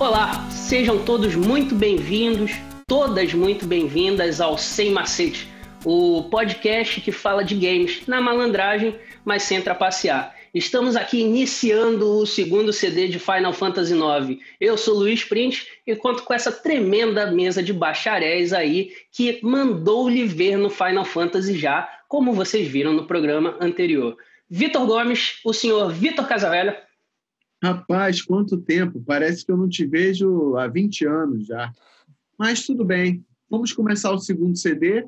Olá, sejam todos muito bem-vindos, todas muito bem-vindas ao Sem Macete, o podcast que fala de games na malandragem, mas sem trapacear. Estamos aqui iniciando o segundo CD de Final Fantasy IX. Eu sou Luiz Print e conto com essa tremenda mesa de bacharéis aí que mandou-lhe ver no Final Fantasy já, como vocês viram no programa anterior. Vitor Gomes, o senhor Vitor Casavelha. Rapaz, quanto tempo! Parece que eu não te vejo há 20 anos já. Mas tudo bem. Vamos começar o segundo CD,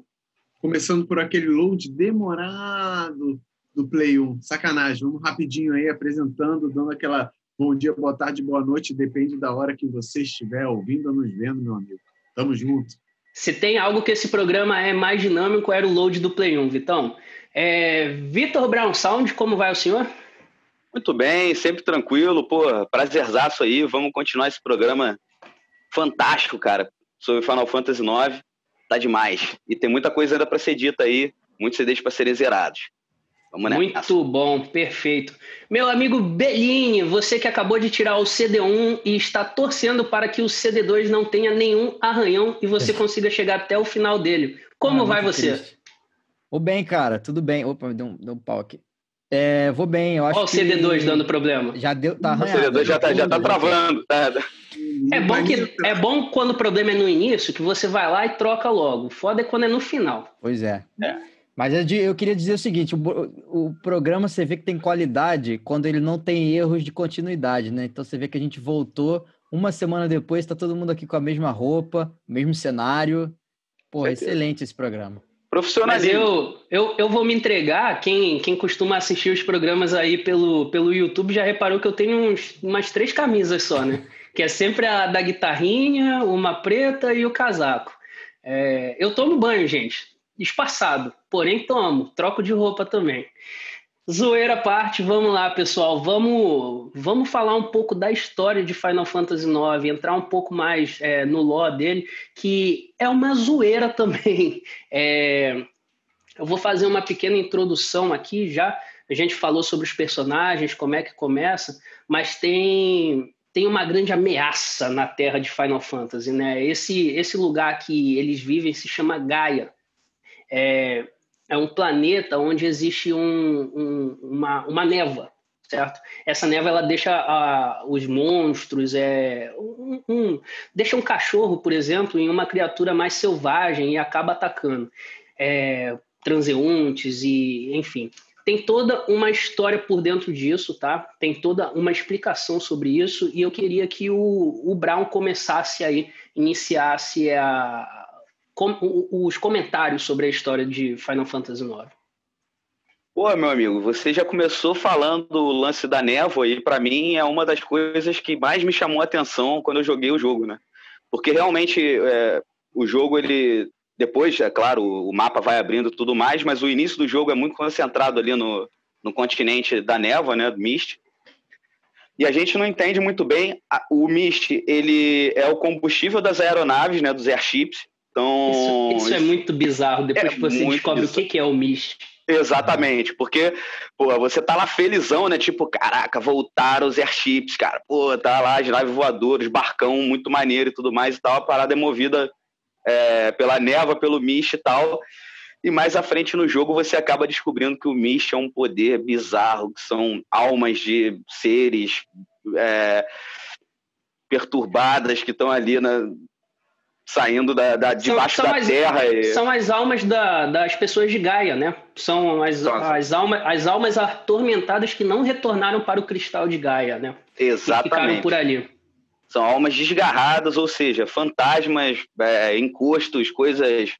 começando por aquele load demorado do Play 1. Sacanagem, vamos rapidinho aí apresentando, dando aquela bom dia, boa tarde, boa noite, depende da hora que você estiver ouvindo ou nos vendo, meu amigo. Tamo junto. Se tem algo que esse programa é mais dinâmico, era o load do Play 1, Vitão. É, Vitor Brown Sound, como vai o senhor? Muito bem, sempre tranquilo, pô, prazerzaço aí, vamos continuar esse programa fantástico, cara, sobre Final Fantasy IX, tá demais. E tem muita coisa ainda para ser dita aí, muitos CDs para serem zerados. Vamos Muito bom, perfeito. Meu amigo Bellini, você que acabou de tirar o CD1 e está torcendo para que o CD2 não tenha nenhum arranhão e você consiga chegar até o final dele. Como ah, vai você? Triste. Bem, cara, tudo bem. Opa, deu um, deu um pau aqui. É, vou bem, eu acho Olha o CD2 dando problema. Já deu, tá arranhado. O CD2 já tá, já tá travando. Tá. É bom, que, é bom quando o problema é no início, que você vai lá e troca logo. Foda é quando é no final. Pois é. é. Mas eu queria dizer o seguinte: o, o, programa você vê que tem qualidade quando ele não tem erros de continuidade, né? Então você vê que a gente voltou uma semana depois, está todo mundo aqui com a mesma roupa, mesmo cenário. Pô, excelente esse programa. Profissionalismo. Eu, eu, eu vou me entregar. Quem, quem costuma assistir os programas aí pelo, pelo YouTube já reparou que eu tenho uns, umas três camisas só, né? Que é sempre a da guitarrinha, uma preta e o casaco. É, eu tomo banho, gente. Espaçado. Porém, tomo. Troco de roupa também. Zoeira à parte, vamos lá, pessoal. Vamos, vamos falar um pouco da história de Final Fantasy IX, entrar um pouco mais é, no lore dele, que é uma zoeira também. É, eu vou fazer uma pequena introdução aqui já. A gente falou sobre os personagens, como é que começa, mas tem tem uma grande ameaça na Terra de Final Fantasy, né? Esse esse lugar que eles vivem se chama Gaia. É, é um planeta onde existe um, um, uma, uma névoa, certo? Essa névoa ela deixa os monstros, é, um, um, deixa um cachorro, por exemplo, em uma criatura mais selvagem e acaba atacando é, transeuntes e, enfim. Tem toda uma história por dentro disso, tá? Tem toda uma explicação sobre isso e eu queria que o, o Brown começasse aí, iniciasse a, com, os comentários sobre a história de Final Fantasy IX. Pô, meu amigo, você já começou falando o lance da névoa e para mim é uma das coisas que mais me chamou a atenção quando eu joguei o jogo, né? Porque realmente é, o jogo ele depois, é claro, o mapa vai abrindo tudo mais, mas o início do jogo é muito concentrado ali no, no continente da névoa, né, do Mist. E a gente não entende muito bem o Mist, ele é o combustível das aeronaves, né, dos airships. Então. Isso, isso é muito bizarro depois é que você descobre bizarro. o que, é o Mist. Exatamente, porque, pô, você tá lá felizão, né? Tipo, caraca, voltaram os airships, cara. Pô, tá lá as naves voadoras, barcão muito maneiro e tudo mais e tal. A parada é movida é, pela névoa, pelo Mist e tal. E mais à frente no jogo você acaba descobrindo que o Mist é um poder bizarro, que são almas de seres é, perturbadas que estão ali na, saindo da, da debaixo da as, terra. E... São as almas da, das pessoas de Gaia, né? São as, as, almas, as almas atormentadas que não retornaram para o cristal de Gaia, né? Exatamente. Que ficaram por ali. São almas desgarradas, ou seja, fantasmas, é, encostos, coisas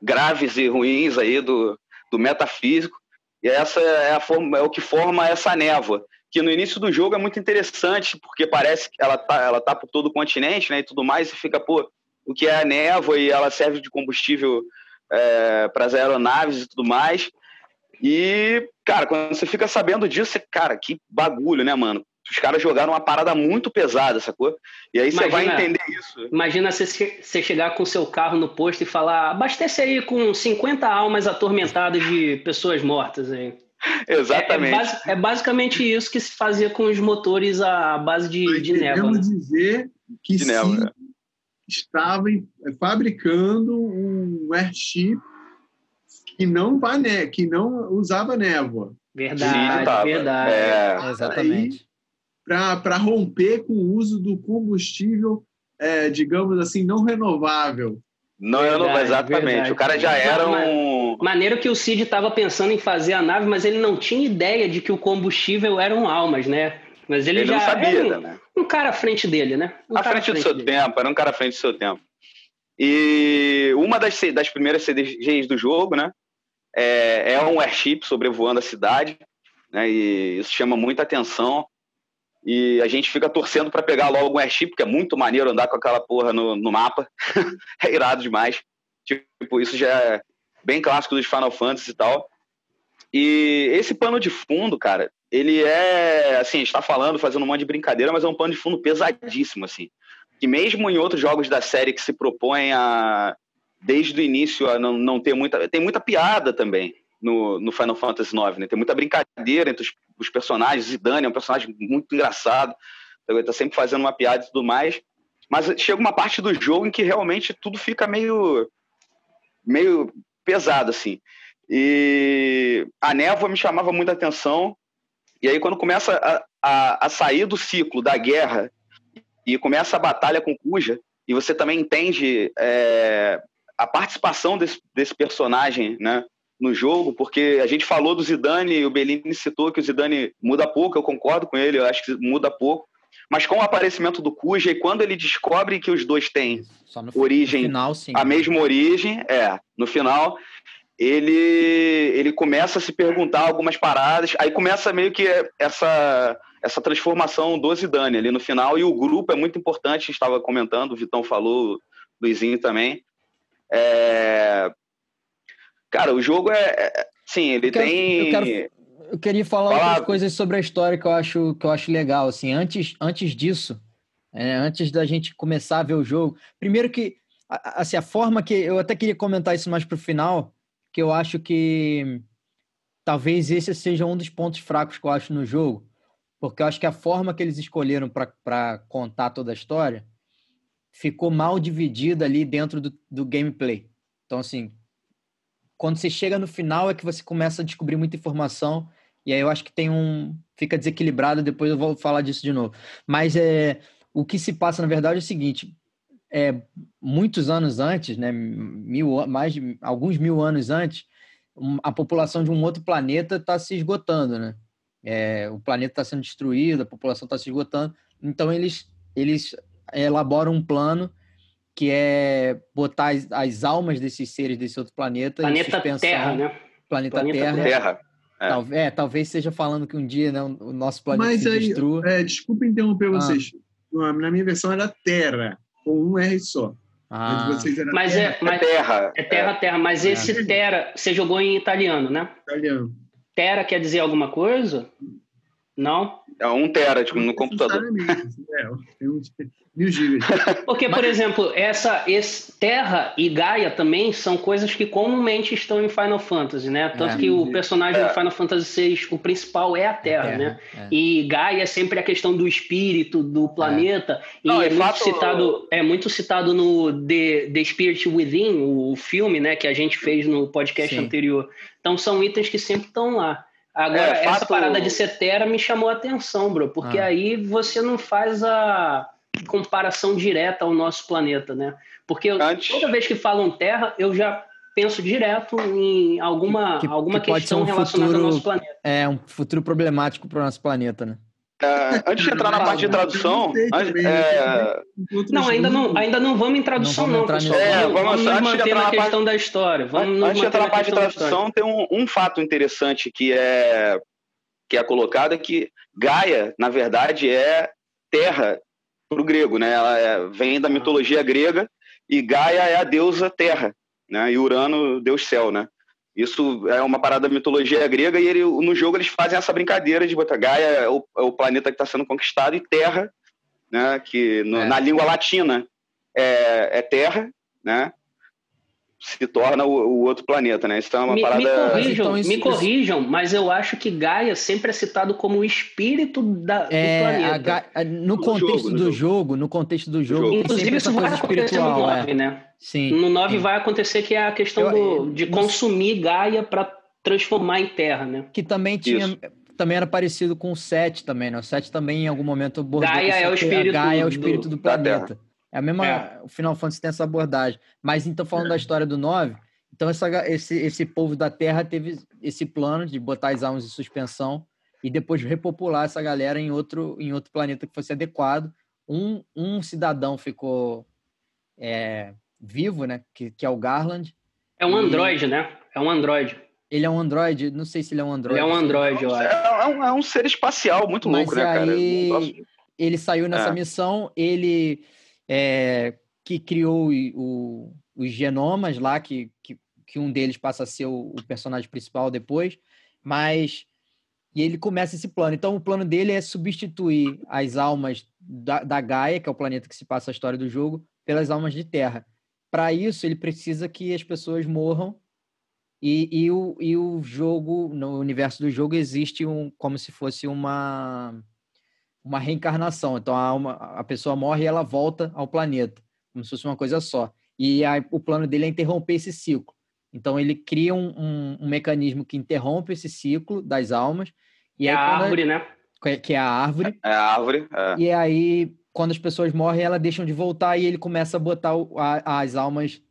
graves e ruins aí do, do metafísico. E essa é, a forma, é o que forma essa névoa que no início do jogo é muito interessante, porque parece que ela tá, ela tá por todo o continente, né, e tudo mais, e fica, pô, o que é a névoa e ela serve de combustível é, para as aeronaves e tudo mais. E, cara, quando você fica sabendo disso, você, cara, que bagulho, né, mano? Os caras jogaram uma parada muito pesada, sacou? E aí imagina, você vai entender isso. Imagina você chegar com seu carro no posto e falar: abastece aí com 50 almas atormentadas de pessoas mortas aí. Exatamente. É, é, é, basicamente isso que se fazia com os motores à base de, de névoa. Né? dizer que de névoa. Estava fabricando um airship que não, que não usava névoa. Verdade, Sim, verdade. É, exatamente. Para romper com o uso do combustível, é, digamos assim, não renovável. Não é verdade, exatamente. Verdade. O cara já era um. Maneiro que o Cid estava pensando em fazer a nave, mas ele não tinha ideia de que o combustível eram almas, né? Mas ele, ele já não sabia, um, né? um cara à frente dele, né? Um à frente, frente do seu dele. tempo, era um cara à frente do seu tempo. E uma das, das primeiras CDGs do jogo, né? É, é um airship sobrevoando a cidade, né? E isso chama muita atenção. E a gente fica torcendo para pegar logo um airship, porque é muito maneiro andar com aquela porra no, no mapa. é irado demais. Tipo, isso já é bem clássico dos Final Fantasy e tal. E esse pano de fundo, cara, ele é, assim, a gente tá falando, fazendo um monte de brincadeira, mas é um pano de fundo pesadíssimo, assim. Que mesmo em outros jogos da série que se propõem a, desde o início, a não, não ter muita... Tem muita piada também no, no Final Fantasy IX, né? Tem muita brincadeira entre os, os personagens. Zidane é um personagem muito engraçado, ele tá sempre fazendo uma piada e tudo mais. Mas chega uma parte do jogo em que realmente tudo fica meio meio pesado assim. E a névoa me chamava muita atenção. E aí quando começa a, a, a sair do ciclo da guerra e começa a batalha com Kuja, e você também entende é, a participação desse, desse personagem, né? no jogo, porque a gente falou do Zidane, e o Bellini citou que o Zidane muda pouco, eu concordo com ele, eu acho que muda pouco. Mas com o aparecimento do Cuja, e quando ele descobre que os dois têm origem, final, a mesma origem, é, no final, ele, ele começa a se perguntar algumas paradas, aí começa meio que essa, essa transformação do Zidane ali no final, e o grupo é muito importante, a gente estava comentando, o Vitão falou, o Luizinho também. É, Cara, o jogo é. é sim, ele eu quero, tem. Eu, quero, eu, queria falar Fala... outras coisas sobre a história que eu acho, que eu acho legal. Assim, antes, antes disso, é, antes da gente começar a ver o jogo, primeiro que assim, a forma que. Eu até queria comentar isso mais para o final, que eu acho que talvez esse seja um dos pontos fracos que eu acho no jogo, porque eu acho que a forma que eles escolheram para contar toda a história ficou mal dividida ali dentro do, do gameplay. Então, assim, quando você chega no final é que você começa a descobrir muita informação e aí eu acho que tem um fica desequilibrado depois eu vou falar disso de novo mas é o que se passa na verdade é o seguinte é muitos anos antes né mil mais de, alguns mil anos antes a população de um outro planeta está se esgotando né é, o planeta está sendo destruído a população está se esgotando então eles eles elaboram um plano que é botar as, as, almas desses seres desse outro planeta planeta Terra, né? Planeta, planeta Terra. Terra. É. Tal, é. talvez seja falando que um dia né, o nosso planeta Mas se aí, destrua. É, desculpa interromper ah. vocês. Na minha versão era Terra, com um R só. Ah. Mas, terra. É, mas é Terra. É Terra, Terra. Mas é. esse Terra, você jogou em italiano, né? Italiano. Terra quer dizer alguma coisa? Não? É um tera, tipo, no computador. É, tem uns mil gigas. Porque, por exemplo, essa esse, Terra e Gaia também são coisas que comumente estão em Final Fantasy, né? Tanto é, que o personagem é. do Final Fantasy VI, o principal é a Terra, terra né? É. E Gaia é sempre a questão do espírito, do planeta. E Não, é, muito fato... citado, é muito citado no The, The Spirit Within, o filme, né? Que a gente fez no podcast Sim. anterior. Então são itens que sempre estão lá. Agora, é, essa parada de Cetera me chamou a atenção, bro, porque ah. aí você não faz a comparação direta ao nosso planeta, né? Porque Antes... toda vez que falam Terra, eu já penso direto em alguma, que, alguma que questão um relacionada futuro, ao nosso planeta. É, um futuro problemático para o nosso planeta, né? É, antes de entrar na parte de tradução. é... Não, ainda não, ainda não vamos em tradução, não. não pessoal. É, vamos, vamos nos manter na, na questão parte... da história. Vamos antes de entrar na parte de tradução, tem um, um, fato interessante que é, que é colocado: é que Gaia, na verdade, é terra para o grego, né? Ela é, vem da mitologia grega e Gaia é a deusa terra, né? E Urano, deus céu, né? Isso é uma parada da mitologia grega e ele, no jogo eles fazem essa brincadeira de botar Gaia é o, é o planeta que está sendo conquistado e Terra, né, que no, é. na língua latina é, é, Terra, né? Se torna o, o, outro planeta, né? Isso é uma me, parada. Me corrijam, então, isso, me corrijam, mas eu acho que Gaia sempre é citado como o espírito da, é, do planeta. A, no, no contexto jogo, do jogo, jogo, no contexto do jogo. Inclusive, isso vai acontecer no 9, é. né? Sim. No 9 sim. vai acontecer que é a questão eu, do, de consumir Gaia para transformar em Terra, né? Que também tinha. Isso. Também era parecido com o 7 também, né? O 7 também, em algum momento, abordou Gaia é o espírito, Gaia é o espírito do, do planeta. É a mesma. É. O Final Fantasy tem essa abordagem. Mas então, falando é. da história do 9, então essa, esse, esse povo da Terra teve esse plano de botar as almas em suspensão e depois repopular essa galera em outro, em outro planeta que fosse adequado. Um, um cidadão ficou é, vivo, né? Que, que é o Garland. É um androide, né? É um androide. Ele é um androide? Não sei se ele é um androide. Ele é um androide, eu acho. É, um, é um ser espacial muito Mas louco, né, cara? Ele saiu nessa é. missão, ele é, que criou o, os genomas lá, que, que, que, um deles passa a ser o, o, personagem principal depois, mas e ele começa esse plano. Então, o plano dele é substituir as almas da, da Gaia, que é o planeta que se passa a história do jogo, pelas almas de Terra. Para isso, ele precisa que as pessoas morram e, e, o, e o jogo, no universo do jogo, existe um como se fosse uma uma reencarnação. Então a, uma, a pessoa morre e ela volta ao planeta, como se fosse uma coisa só. E a, o plano dele é interromper esse ciclo. Então ele cria um, um, um mecanismo que interrompe esse ciclo das almas. E é a árvore, né? Que é a árvore. É, é a árvore. É. E aí, quando as pessoas morrem, elas deixam de voltar e ele começa a botar o, a, as almas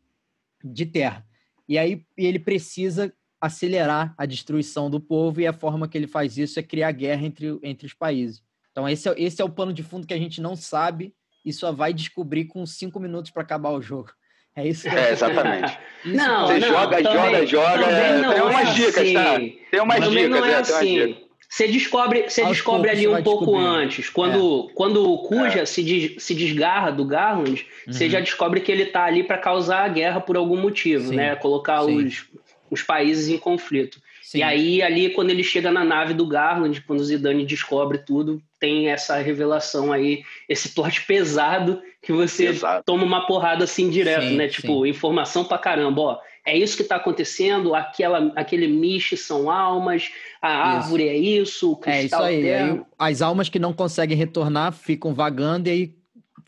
de terra. E aí ele precisa acelerar a destruição do povo, e a forma que ele faz isso é criar guerra entre, entre os países. Então, esse é, esse é o pano de fundo que a gente não sabe e só vai descobrir com cinco minutos para acabar o jogo. É isso. É, exatamente. Isso não, Você não, joga, também, joga, joga. É, tem umas é dicas, assim. tá? Tem umas também dicas, não é, é assim. Você descobre, você descobre ali um pouco antes. Quando, é. quando o Kuja é. se, des, se desgarra do Garland, uhum. você já descobre que ele está ali para causar a guerra por algum motivo, Sim. né? Colocar os, os países em conflito. Sim. E aí, ali, quando ele chega na nave do Garland, quando o Zidane descobre tudo, tem essa revelação aí, esse plot pesado que você Exato. toma uma porrada assim direto, sim, né? Tipo, sim. informação pra caramba, ó. É isso que está acontecendo, aquela, aquele miche são almas, a árvore isso. é isso, o cristal é isso aí. aí. As almas que não conseguem retornar ficam vagando e aí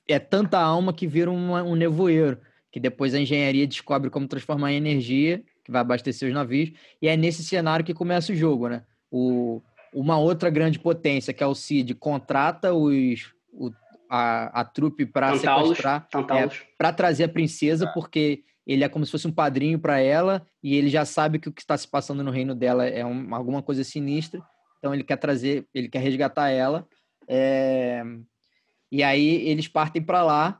é tanta alma que vira um, um nevoeiro, que depois a engenharia descobre como transformar em energia que vai abastecer os navios, e é nesse cenário que começa o jogo, né? O, uma outra grande potência, que é o CID, contrata os, o, a, a trupe para sequestrar, é, para trazer a princesa, é. porque ele é como se fosse um padrinho para ela, e ele já sabe que o que está se passando no reino dela é um, alguma coisa sinistra, então ele quer trazer, ele quer resgatar ela. É, e aí eles partem para lá.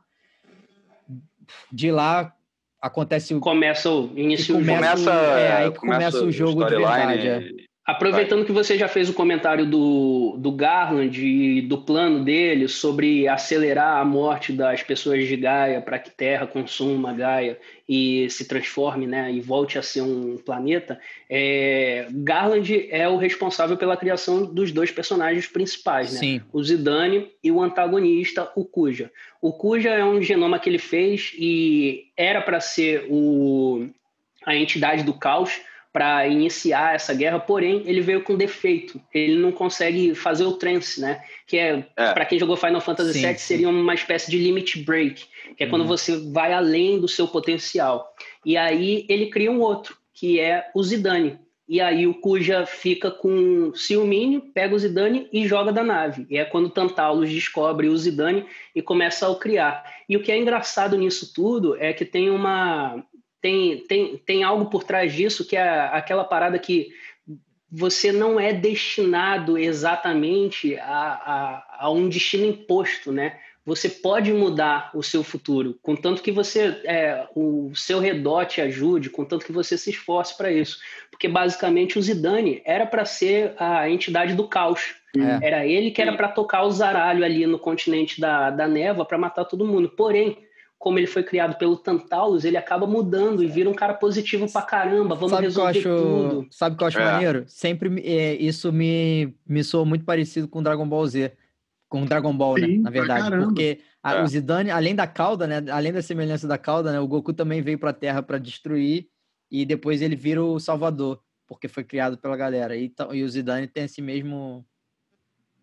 De lá acontece o. Começa o início começa, é, aí começa, começa o jogo de verdade. É. Aproveitando que você já fez o comentário do, do Garland e do plano dele sobre acelerar a morte das pessoas de Gaia para que Terra consuma Gaia e se transforme né, e volte a ser um planeta, é, Garland é o responsável pela criação dos dois personagens principais, né? o Zidane e o antagonista, o Kuja. O Kuja é um genoma que ele fez e era para ser o, a entidade do caos, para iniciar essa guerra, porém ele veio com defeito. Ele não consegue fazer o trance, né? Que é, é. para quem jogou Final Fantasy VII, seria uma espécie de limit break, que é uhum. quando você vai além do seu potencial. E aí ele cria um outro, que é o Zidane. E aí o Kuja fica com ciúminho, pega o Zidane e joga da nave. E é quando o Tantalus descobre o Zidane e começa a criar. E o que é engraçado nisso tudo é que tem uma tem, tem, tem algo por trás disso que é aquela parada que você não é destinado exatamente a, a, a, um destino imposto, né? Você pode mudar o seu futuro, contanto que você é, o seu redor te ajude, contanto que você se esforce para isso. Porque basicamente o Zidane era para ser a entidade do caos. É. Era ele que era para tocar o zaralho ali no continente da, da neva para matar todo mundo. Porém, como ele foi criado pelo Tantalus, ele acaba mudando e vira um cara positivo pra caramba. Vamos sabe resolver acho, tudo. Sabe o que eu acho é. maneiro? Sempre é, isso me, me soa muito parecido com Dragon Ball Z. com Dragon Ball, né? Sim, Na pra verdade. Porque a- É. o Zidane, além da cauda, né? Além da semelhança da cauda, né? O Goku também veio pra Terra pra destruir e depois ele vira o Salvador, porque foi criado pela galera. E, então- e o Zidane tem esse mesmo.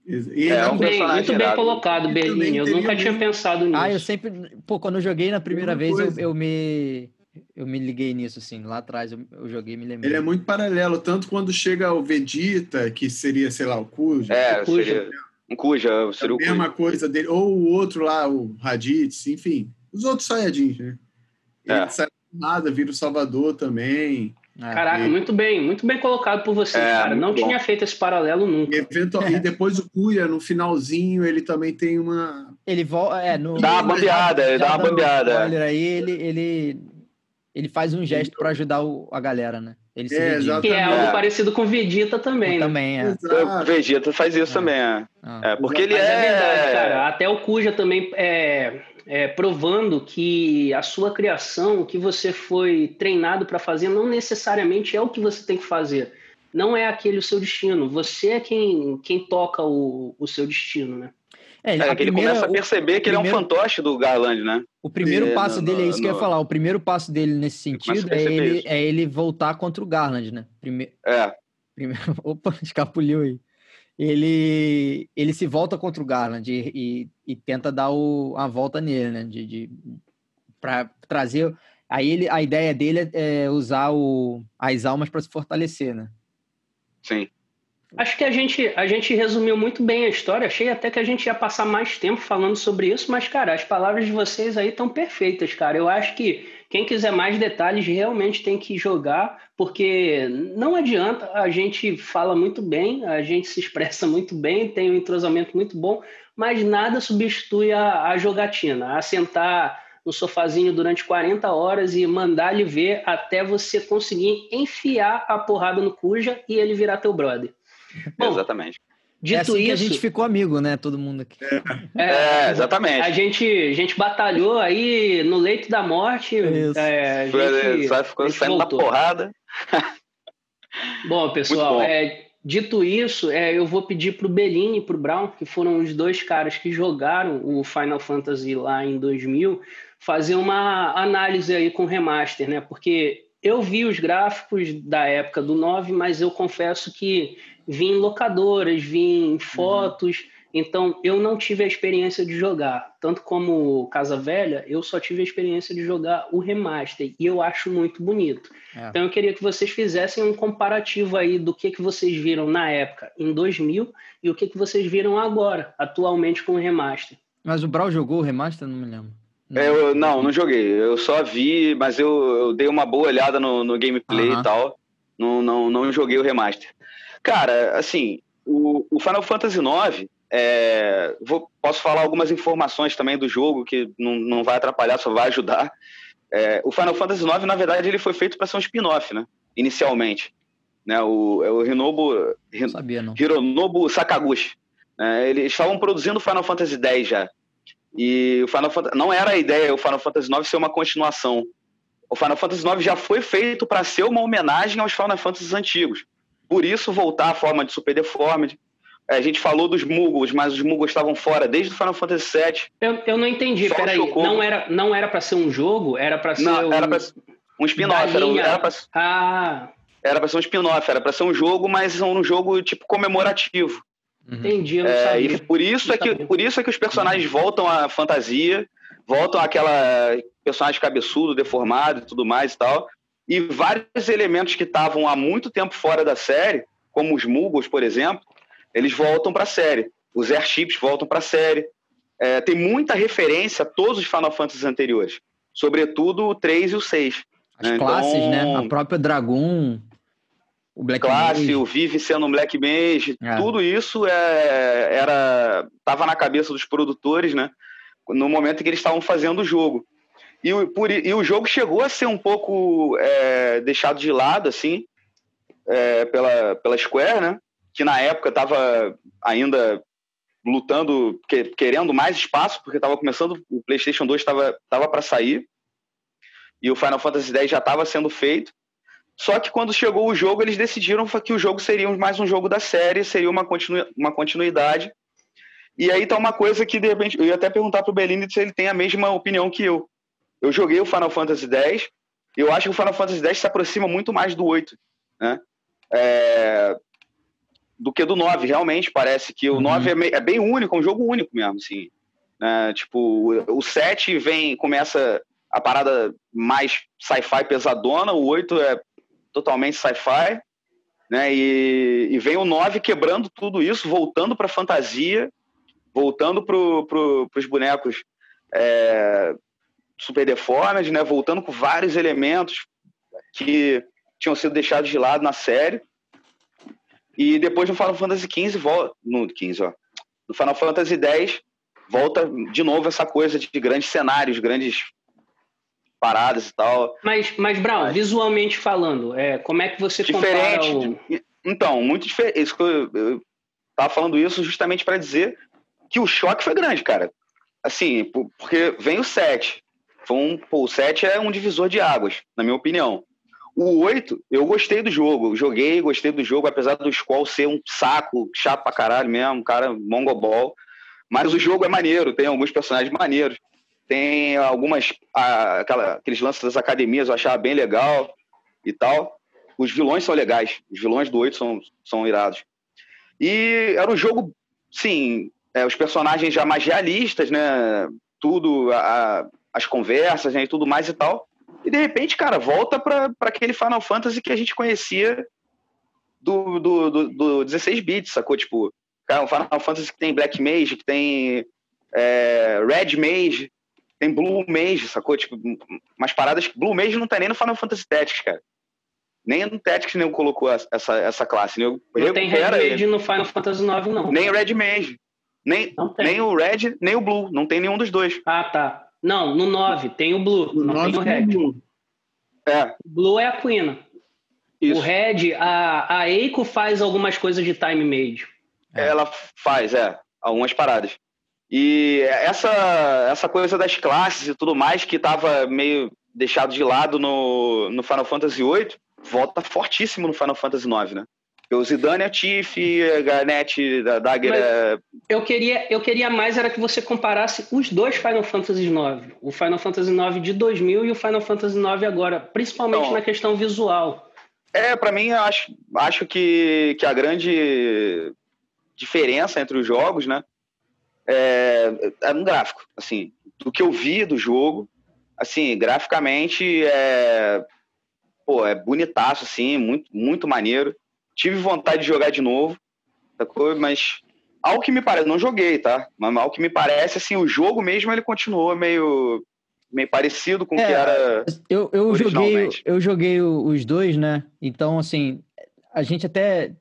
E É, um Muito bem, muito bem colocado, Berlim. Eu nunca tinha mesmo- pensado nisso. Ah, eu sempre. Pô, quando eu joguei na primeira Mesma vez, eu, coisa. eu me. Eu me liguei nisso, assim. Lá atrás eu, eu joguei e me lembrei. Ele é muito paralelo, tanto quando chega o Vegeta, que seria, sei lá, o Kuja. É, Cuja. seria um Cuja, a seria o Cuja. mesma coisa dele. Ou o outro lá, o Raditz, enfim. Os outros Saiyajins, né? Ele É. sai do nada, vira o Salvador também. É. Caraca, E- muito bem, muito bem colocado por vocês, É, cara. Não bom. tinha feito esse paralelo E, nunca. eventual- e depois o Kuya, no finalzinho, ele também tem uma. Ele volta. É, no, Dá uma bambeada, ele dá uma bambeada. spoiler Aí ele, ele, ele faz um gesto pra ajudar o- a galera, né? Ele se É. Que é algo É. parecido com Vegeta também, né? Também, é. O Exato. Vegeta faz isso É. também, é. Ah. É, porque ele Mas é verdade, cara. Até o Cuja também é, é provando que a sua criação, o que você foi treinado para fazer, não necessariamente é o que você tem que fazer. Não é aquele o seu destino. Você é quem, quem toca o, o seu destino, né? É, É, que ele primeira- começa a o- perceber que ele é um fantoche do Garland, né? O primeiro É, passo no- dele, é isso que eu ia no- falar. O primeiro passo dele nesse Ele sentido é ele, isso. é ele voltar contra o Garland, né? Prime... É. Primeiro... Opa, escapuliu aí. Ele, ele se volta contra o Garland e, e, e tenta dar o, a volta nele, né? De, de, para trazer. Aí ele, a ideia dele é é usar o, as almas para se fortalecer, né? Sim. Acho que a gente, a gente resumiu muito bem a história. Achei até que a gente ia passar mais tempo falando sobre isso, mas, cara, as palavras de vocês aí estão perfeitas, cara. Eu acho que quem quiser mais detalhes realmente tem que jogar, porque não adianta, a gente fala muito bem, a gente se expressa muito bem, tem um entrosamento muito bom, mas nada substitui a, a jogatina, a sentar no sofazinho durante 40 horas e mandar ele ver até você conseguir enfiar a porrada no cuja e ele virar teu brother. Bom, exatamente. Dito é assim que isso, a gente ficou amigo, né? Todo mundo aqui. É, exatamente. a gente, a gente batalhou aí no leito da morte. Isso. É, a gente, Só ficou a gente saindo da voltou. porrada. Bom, pessoal, bom. é, dito isso, é, eu vou pedir para o Bellini e para o Brown, que foram os dois caras que jogaram o Final Fantasy lá em 2000, fazer uma análise aí com o remaster, né? Porque eu vi os gráficos da época do 9, mas eu confesso que vi em locadoras, vi em fotos, então eu não tive a experiência de jogar. Tanto como Casa Velha, eu só tive a experiência de jogar o remaster, e eu acho muito bonito. É. Então eu queria que vocês fizessem um comparativo aí do que, que vocês viram na época, em 2000, e o que, que vocês viram agora, atualmente com o remaster. Mas o Brawl jogou o remaster? Não me lembro. Eu, não, não joguei. Eu só vi, mas eu, eu dei uma boa olhada no, no gameplay e tal. Não, não, não joguei o remaster. Cara, assim, o, o Final Fantasy IX, é, vou, posso falar algumas informações também do jogo que não, não vai atrapalhar, só vai ajudar. É, o Final Fantasy IX, na verdade, ele foi feito para ser um spin-off, né? Inicialmente. Né, o, é o Hinobu, Não sabia, não. Hironobu Sakaguchi. né? eles estavam produzindo o Final Fantasy X já. E o Final Fantasy, não era a ideia o Final Fantasy IX ser uma continuação. O Final Fantasy IX já foi feito para ser uma homenagem aos Final Fantasies antigos. Por isso, voltar à forma de Super Deformed. É, A gente falou dos Muggles, mas os Muggles estavam fora desde o Final Fantasy VII. Eu, eu não entendi, Só peraí, chocou. não era, não era para ser um jogo, era para ser Não, um... era para um spin-off, era, era para Ah, era pra ser um spin-off, era para ser um jogo, mas um jogo tipo comemorativo. Uhum. entendi, eu não É, sabia. e por isso, é que, sabia. por isso é que os personagens voltam à fantasia, voltam àquela personagem cabeçudo, deformado e tudo mais e tal. E vários elementos que estavam há muito tempo fora da série, como os Muggles, por exemplo, eles voltam para a série. Os airships voltam para a série. É, tem muita referência a todos os Final Fantasy anteriores, sobretudo o 3 e o 6. As Então- classes, né? A própria Dragon, o Black classe, Mage. o Vive sendo um Black Mage, É. tudo isso é, era tava na cabeça dos produtores, né? No momento em que eles estavam fazendo o jogo. E o, por- e o jogo chegou a ser um pouco é, deixado de lado, assim, é, pela, pela Square, né? Que na época estava ainda lutando, que- querendo mais espaço, porque estava começando, o PlayStation 2 estava tava para sair, e o Final Fantasy X já estava sendo feito. Só que quando chegou o jogo, eles decidiram que o jogo seria mais um jogo da série, seria uma, continu uma continuidade. E aí tá uma coisa que, de repente, eu ia até perguntar pro Bellini se ele tem a mesma opinião que eu. Eu joguei o Final Fantasy X, eu acho que o Final Fantasy X se aproxima muito mais do 8, né? É... Do que do 9, realmente, parece que o uhum. 9 é, meio, é, bem único, é um jogo único mesmo, assim. É, tipo, o 7 vem, começa a parada mais sci-fi pesadona, o 8 é totalmente sci-fi, né? E, e, vem o 9 quebrando tudo isso, voltando para fantasia, voltando para pro, os bonecos é, super deformes, né? Voltando com vários elementos que tinham sido deixados de lado na série. E depois no Final Fantasy XV volta no 15, ó. No Final Fantasy X volta de novo essa coisa de grandes cenários, grandes paradas e tal. Mas, mas Brown, mas... visualmente falando, é, como é que você diferente compara o... Então, muito diferente. Isso que eu, eu tava falando isso justamente para dizer que o choque foi grande, cara. Assim, porque vem o 7. Foi um, pô, o 7 é um divisor de águas, na minha opinião. O 8, eu gostei do jogo. Joguei, gostei do jogo, apesar do Squall ser um saco, chato pra caralho mesmo, cara mongobol. Mas o jogo é maneiro, tem alguns personagens maneiros. Tem algumas. aquela, aqueles lances das academias eu achava bem legal e tal. Os vilões são legais. Os vilões do 8 são, são irados. E era um jogo, sim, é, os personagens já mais realistas, né? Tudo, a, as conversas né, e tudo mais e tal. E de repente, cara, volta para aquele Final Fantasy que a gente conhecia do, do, do, do 16 bits, sacou? Tipo, cara, um Final Fantasy que tem Black Mage, que tem é, Red Mage, tem Blue Mage, sacou? Tipo, umas paradas. Blue Mage não tá nem no Final Fantasy Tactics, cara. Nem no Tactics nem colocou essa, essa classe. Não tem Red Mage ele. no Final Fantasy IX, não. Nem Red Mage. Nem, nem o Red, nem o Blue. Não tem nenhum dos dois. Ah, tá. Não, no 9 tem o Blue, no não tem o Red. Blue. É. O Blue é a Queen. Isso. O Red, a, a Eiko faz algumas coisas de time made. Ela faz, é. Algumas paradas. E essa, essa coisa das classes e tudo mais que estava meio deixado de lado no, no Final Fantasy VIII, volta fortíssimo no Final Fantasy IX, né? O Zidane é Tiff, a Garnet, a Dagger é... Eu queria, eu queria mais era que você comparasse os dois Final Fantasy IX. O Final Fantasy IX de 2000 e o Final Fantasy IX agora, principalmente então, na questão visual. É, para mim, acho, acho que, que a grande diferença entre os jogos, né, é, é um gráfico, assim, do que eu vi do jogo, assim, graficamente é, pô, é bonitaço, assim, muito, muito maneiro. Tive vontade de jogar de novo, mas ao que me parece, não joguei, tá? Mas ao que me parece, assim, o jogo mesmo ele continuou meio meio parecido com o é, que era. Eu, eu joguei, eu joguei os dois, né? Então, assim, a gente até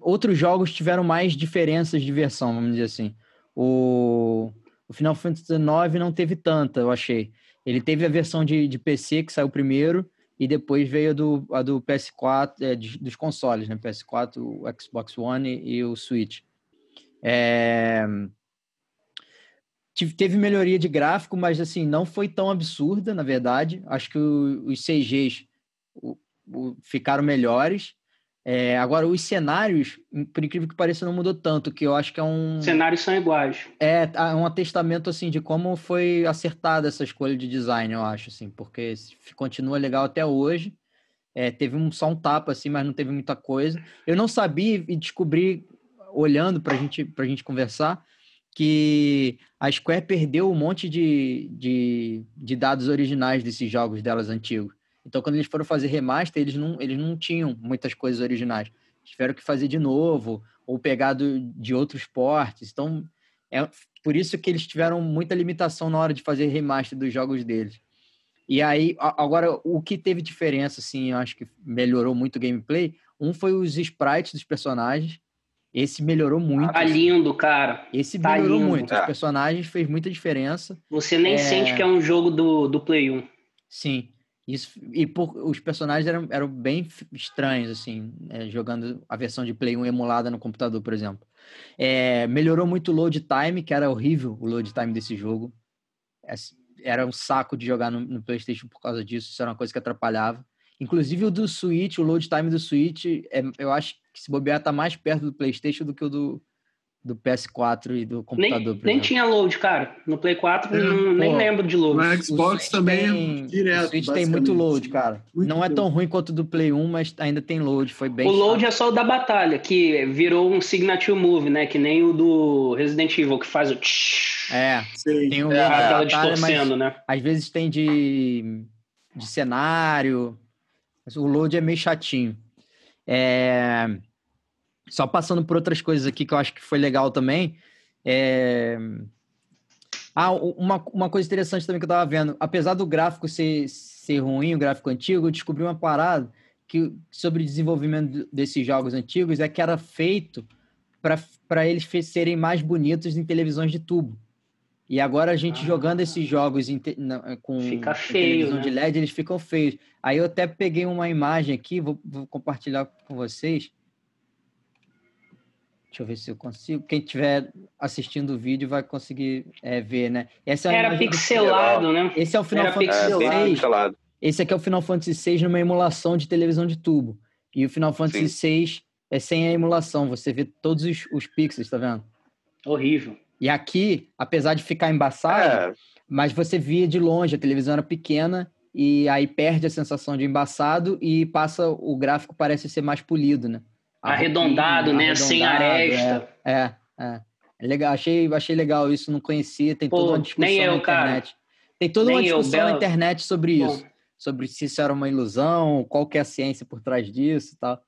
outros jogos tiveram mais diferenças de versão, vamos dizer assim. O, o Final Fantasy IX não teve tanta, eu achei. Ele teve a versão de, de PC que saiu primeiro e depois veio a do, a do PS4, é, dos consoles, né? PS4, o Xbox One e, e o Switch. É... Teve melhoria de gráfico, mas assim, não foi tão absurda, na verdade. Acho que o, os CGs o, o, ficaram melhores. É, agora, os cenários, por incrível que pareça, não mudou tanto, que eu acho que é um... Cenários são iguais. É, é um atestamento, assim, de como foi acertada essa escolha de design, eu acho, assim, porque continua legal até hoje. É, teve um, só um tapa, assim, mas não teve muita coisa. Eu não sabia e descobri, olhando para gente, a gente conversar, que a Square perdeu um monte de, de, de dados originais desses jogos delas antigos. Então, quando eles foram fazer remaster, eles não, eles não tinham muitas coisas originais. Tiveram que fazer de novo, ou pegar do, de outros portes. Então, é por isso que eles tiveram muita limitação na hora de fazer remaster dos jogos deles. E aí, agora, o que teve diferença, assim, eu acho que melhorou muito o gameplay, um foi os sprites dos personagens. Esse melhorou muito. Tá lindo, cara. Esse tá melhorou lindo, muito. Cara. Os personagens fez muita diferença. Você nem é... sente que é um jogo do, do Play 1. Sim. Isso, e por, os personagens eram, eram bem estranhos, assim, é, jogando a versão de Play 1 emulada no computador, por exemplo. É, melhorou muito o load time, que era horrível o load time desse jogo. É, era um saco de jogar no, no, PlayStation por causa disso, isso era uma coisa que atrapalhava. Inclusive o do Switch, o load time do Switch, é, eu acho que se bobear tá mais perto do PlayStation do que o do, do PS4 e do computador. Nem, nem tinha load, cara. No Play 4 é, não, nem lembro de load. No Xbox também tem, é direto. O Switch tem muito load, cara. Muito não é tão ruim quanto o do Play 1, mas ainda tem load. Foi bem. O load é só o da batalha, que virou um signature move, né? Que nem o do Resident Evil, que faz o. É, Sim. tem o é, aquela distorcendo, né? Às vezes tem de, de cenário. O load é meio chatinho. É... Só passando por outras coisas aqui que eu acho que foi legal também. É... Ah, uma, uma coisa interessante também que eu tava vendo. Apesar do gráfico ser, ser ruim, o gráfico antigo, eu descobri uma parada que, sobre o desenvolvimento desses jogos antigos é que era feito para eles serem mais bonitos em televisões de tubo. E agora a gente ah, jogando esses jogos em, na, com, Fica feio, televisão né? de LED, eles ficam feios. Aí eu até peguei uma imagem aqui, vou, vou compartilhar com vocês. Deixa eu ver se eu consigo. Quem estiver assistindo o vídeo vai conseguir é, ver, né? Essa é Era pixelado, né? Esse é o Final Era Fantasy VI. Esse aqui é o Final Fantasy VI numa emulação de televisão de tubo. E o Final Fantasy Sim. VI é sem a emulação. Você vê todos os, os pixels, tá vendo? Horrível. E aqui, apesar de ficar embaçado, é. mas você via de longe, a televisão era pequena e aí perde a sensação de embaçado e passa o gráfico parece ser mais polido, né? Arredondado, né? Arredondado, Sem aresta. É, é, é. é. legal, achei, achei legal isso, não conhecia, tem Pô, toda uma discussão eu, na internet. Cara. Tem toda nem uma discussão eu, na internet sobre Bom. isso. Sobre se isso era uma ilusão, qual que é a ciência por trás disso e tal.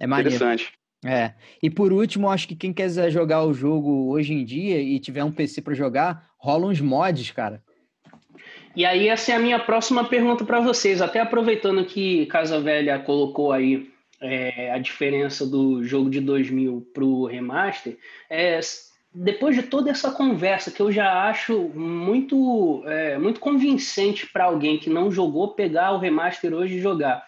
É maneiro. Interessante. É. E por último, acho que quem quiser jogar o jogo hoje em dia e tiver um PC para jogar, rola uns mods, cara. E aí essa é a minha próxima pergunta para vocês, até aproveitando que Casa Velha colocou aí é, a diferença do jogo de 2000 para o remaster, é, depois de toda essa conversa que eu já acho muito, é, muito convincente para alguém que não jogou pegar o remaster hoje e jogar,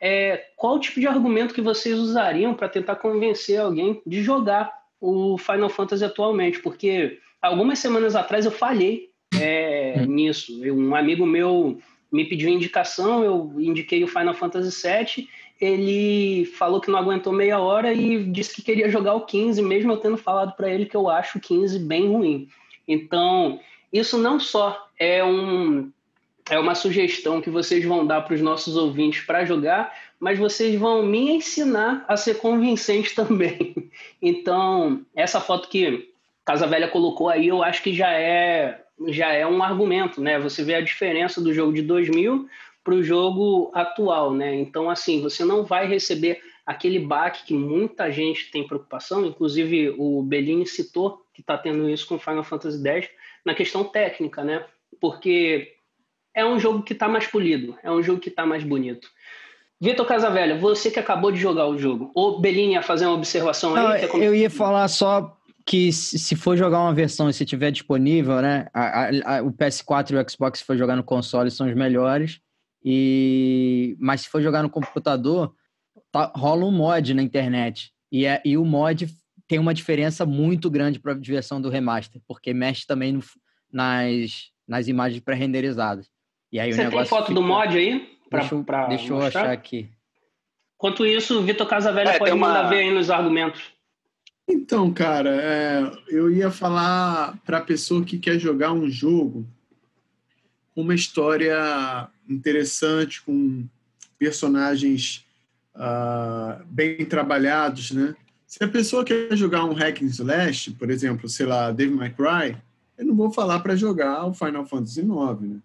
é, qual tipo de argumento que vocês usariam para tentar convencer alguém de jogar o Final Fantasy atualmente? Porque algumas semanas atrás eu falhei é, hum. nisso. um amigo meu me pediu indicação, eu indiquei o Final Fantasy VII ele falou que não aguentou meia hora e disse que queria jogar o 15, mesmo eu tendo falado para ele que eu acho o 15 bem ruim. Então, isso não só é, um, é uma sugestão que vocês vão dar para os nossos ouvintes para jogar, mas vocês vão me ensinar a ser convincente também. Então, essa foto que Casa Velha colocou aí, eu acho que já é já é um argumento, né? Você vê a diferença do jogo de 2000 para o jogo atual, né? Então, assim, você não vai receber aquele baque que muita gente tem preocupação, inclusive o Bellini citou que está tendo isso com Final Fantasy X na questão técnica, né? Porque é um jogo que está mais polido, é um jogo que está mais bonito. Vitor Casavelha, você que acabou de jogar o jogo, o Bellini ia fazer uma observação aí? Não, Eu ia falar só que se for jogar uma versão e se tiver disponível, né? A, a, a, o PS4 e o Xbox, se for jogar no console, são os melhores. E mas se for jogar no computador, tá, rola um mod na internet. E, é, e o mod tem uma diferença muito grande para a diversão do remaster, porque mexe também no, nas, nas imagens pré-renderizadas. E aí Você o negócio tem foto fica... do mod aí? Pra, deixa eu, pra deixa eu achar aqui. Enquanto isso, o Vitor Casavelha é, pode uma... mandar ver aí nos argumentos. Então, cara, é, eu ia falar para a pessoa que quer jogar um jogo uma história interessante, com personagens uh, bem trabalhados, né? Se a pessoa quer jogar um hack and slash, por exemplo, sei lá, Devil May Cry, eu não vou falar para jogar o Final Fantasy IX, né?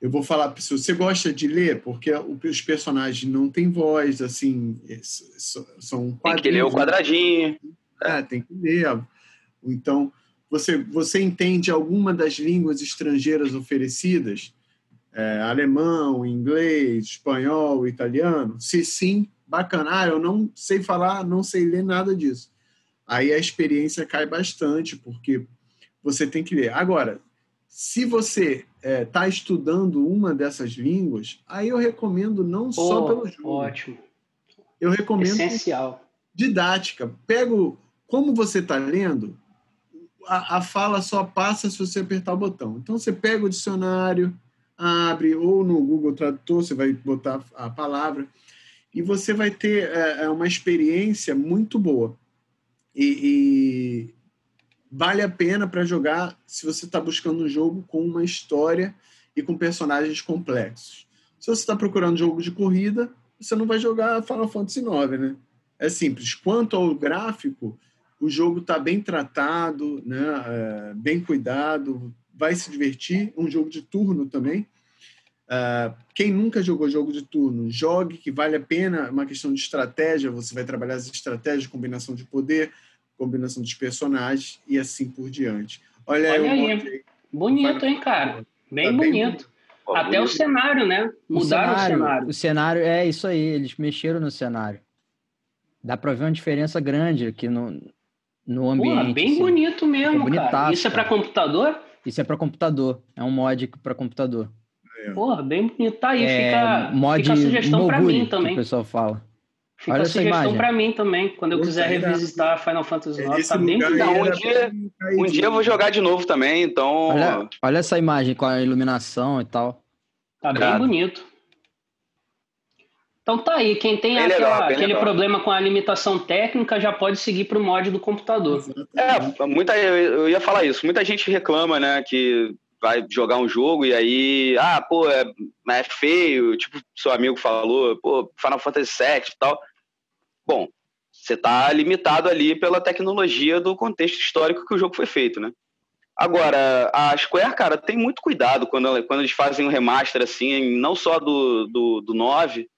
Eu vou falar para se você gosta de ler, porque os personagens não têm voz, assim, são quadrinhos. Tem que ler o né? quadradinho. É, tem que ler. Então, você, você entende alguma das línguas estrangeiras oferecidas? É, alemão, inglês, espanhol, italiano? Se sim, bacana. Ah, eu não sei falar, não sei ler nada disso. Aí a experiência cai bastante, porque você tem que ler. Agora, se você está é, tá estudando uma dessas línguas, aí eu recomendo não só pelo jogo. Ótimo. Eu recomendo Essencial. didática. Pego como você está lendo, a, a fala só passa se você apertar o botão. Então, você pega o dicionário, abre, ou no Google Tradutor, você vai botar a palavra, e você vai ter é, é uma experiência muito boa. E, vale a pena para jogar se você está buscando um jogo com uma história e com personagens complexos. Se você está procurando jogo de corrida, você não vai jogar Final Fantasy IX, né? É simples. Quanto ao gráfico, o jogo está bem tratado, né? É, bem cuidado, vai se divertir. Um jogo de turno também. Uh, quem nunca jogou jogo de turno, jogue, que vale a pena, uma questão de estratégia, você vai trabalhar as estratégias, combinação de poder, combinação dos personagens e assim por diante. Olha, Olha aí, bonito, hein, cara? Bem tá bonito. Bem... Até bonito. o cenário, né? Mudaram o cenário, o cenário. O cenário, é isso aí, eles mexeram no cenário. Dá pra ver uma diferença grande aqui no, no ambiente. Pô, bem assim. bonito mesmo, é cara. Isso é para computador? Isso é para computador. É um mod para computador. Porra, bem bonito. Tá aí, é, fica, mod fica a sugestão para mim também. o pessoal fala. Fica Olha a sugestão para mim também, quando eu quiser revisitar Final Fantasy IX. Tá bem bonito. Um dia, um dia eu vou jogar de novo também, então. Olha, olha essa imagem com a iluminação e tal. Tá bem bonito. Então tá aí, quem tem aquela, legal, aquele legal. problema com a limitação técnica já pode seguir para o mod do computador. É, muita, eu ia falar isso. Muita gente reclama, né, que vai jogar um jogo e aí, ah, pô, é, é feio, tipo seu amigo falou, pô, Final Fantasy VII e tal. Bom, você está limitado ali pela tecnologia do contexto histórico que o jogo foi feito, né? Agora, a Square, cara, tem muito cuidado quando, quando eles fazem um remaster assim, não só do, do, do 9,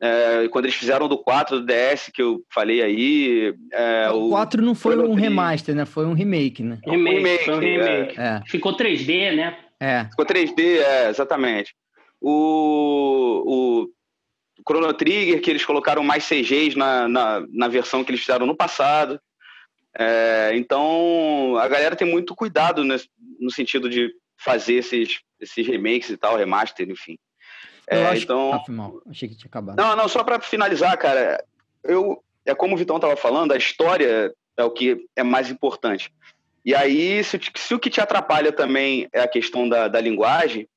é, quando eles fizeram do 4 do DS, que eu falei aí. É, o, o 4 não foi um remaster, né? Foi um remake, né? Remake, remake foi um remake. É. Ficou 3D, né? É. Ficou 3D, é, exatamente. O, o Chrono Trigger, que eles colocaram mais CGs na, na, na versão que eles fizeram no passado. É, então, a galera tem muito cuidado nesse, no sentido de fazer esses, esses remakes e tal, remaster, enfim. Eu é, acho então... que... Ah, Achei que tinha acabado. Não, não, só para finalizar, cara, eu, é como o Vitão estava falando, a história é o que é mais importante. E aí, se, se, o que te atrapalha também é a questão da, da linguagem,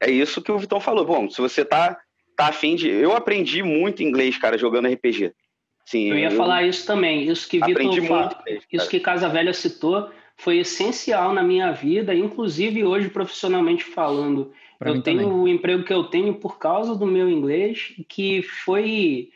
é isso que o Vitão falou. Bom, se você tá, tá afim de. Eu aprendi muito inglês, cara, jogando RPG. Sim, eu ia eu falar isso também. Isso que Vitor fala, isso que Casa Velha citou foi essencial na minha vida, inclusive hoje profissionalmente falando. Pra eu tenho também. o emprego que eu tenho por causa do meu inglês, que foi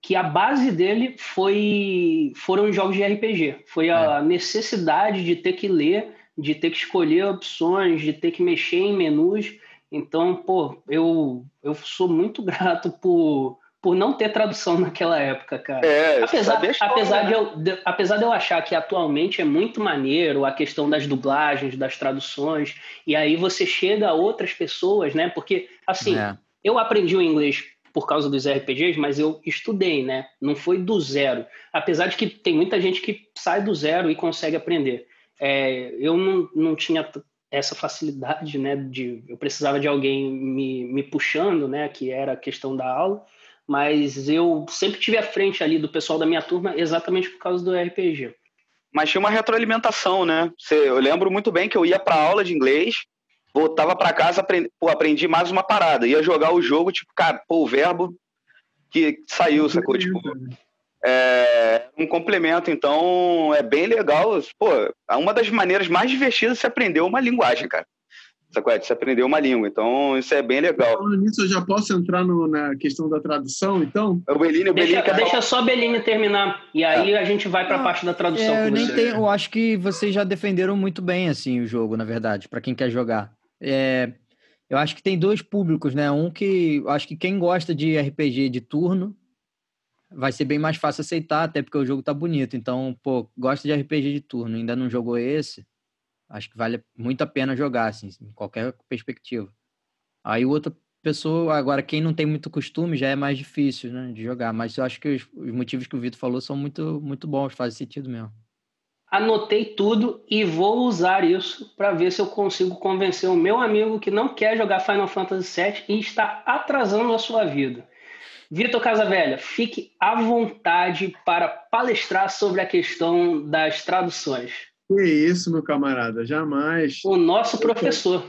que a base dele foi foram os jogos de RPG. Foi a é. necessidade de ter que ler, de ter que escolher opções, de ter que mexer em menus. Então, pô, eu, eu sou muito grato por, por não ter tradução naquela época, cara. É, apesar, apesar, né? de eu, de, apesar de eu achar que atualmente é muito maneiro a questão das dublagens, das traduções, e aí você chega a outras pessoas, né? Porque, assim, é. eu aprendi o inglês por causa dos RPGs, mas eu estudei, né? Não foi do zero. Apesar de que tem muita gente que sai do zero e consegue aprender. É, eu não, não tinha essa facilidade, né? De, eu precisava de alguém me, me puxando, né? Que era a questão da aula mas eu sempre tive à frente ali do pessoal da minha turma exatamente por causa do RPG. Mas tinha uma retroalimentação, né? Eu lembro muito bem que eu ia para aula de inglês, voltava para casa, aprendi, pô, aprendi mais uma parada. Ia jogar o jogo, tipo, cara, pô, o verbo que saiu, sacou? Tipo, é um complemento, então é bem legal. Pô, é uma das maneiras mais divertidas de se aprender uma linguagem, cara. Você aprendeu uma língua, então isso é bem legal. Falando nisso, eu já posso entrar no, na questão da tradução, então? O Beline, o deixa, Beline deixa só a Beline terminar, e aí é. a gente vai para a parte da tradução. É, eu, nem tenho, eu acho que vocês já defenderam muito bem assim o jogo, na verdade, para quem quer jogar. É, eu acho que tem dois públicos, né? Um que acho que quem gosta de RPG de turno vai ser bem mais fácil aceitar, até porque o jogo tá bonito. Então, pô, gosta de RPG de turno, ainda não jogou esse, acho que vale muito a pena jogar, assim, em qualquer perspectiva. Aí outra pessoa, agora quem não tem muito costume já é mais difícil, né, de jogar, mas eu acho que os, os motivos que o Vitor falou são muito, muito bons, faz sentido mesmo. Anotei tudo e vou usar isso para ver se eu consigo convencer o meu amigo que não quer jogar Final Fantasy VII e está atrasando a sua vida. Vitor Casavelha, fique à vontade para palestrar sobre a questão das traduções. Que isso, meu camarada, jamais. O nosso professor.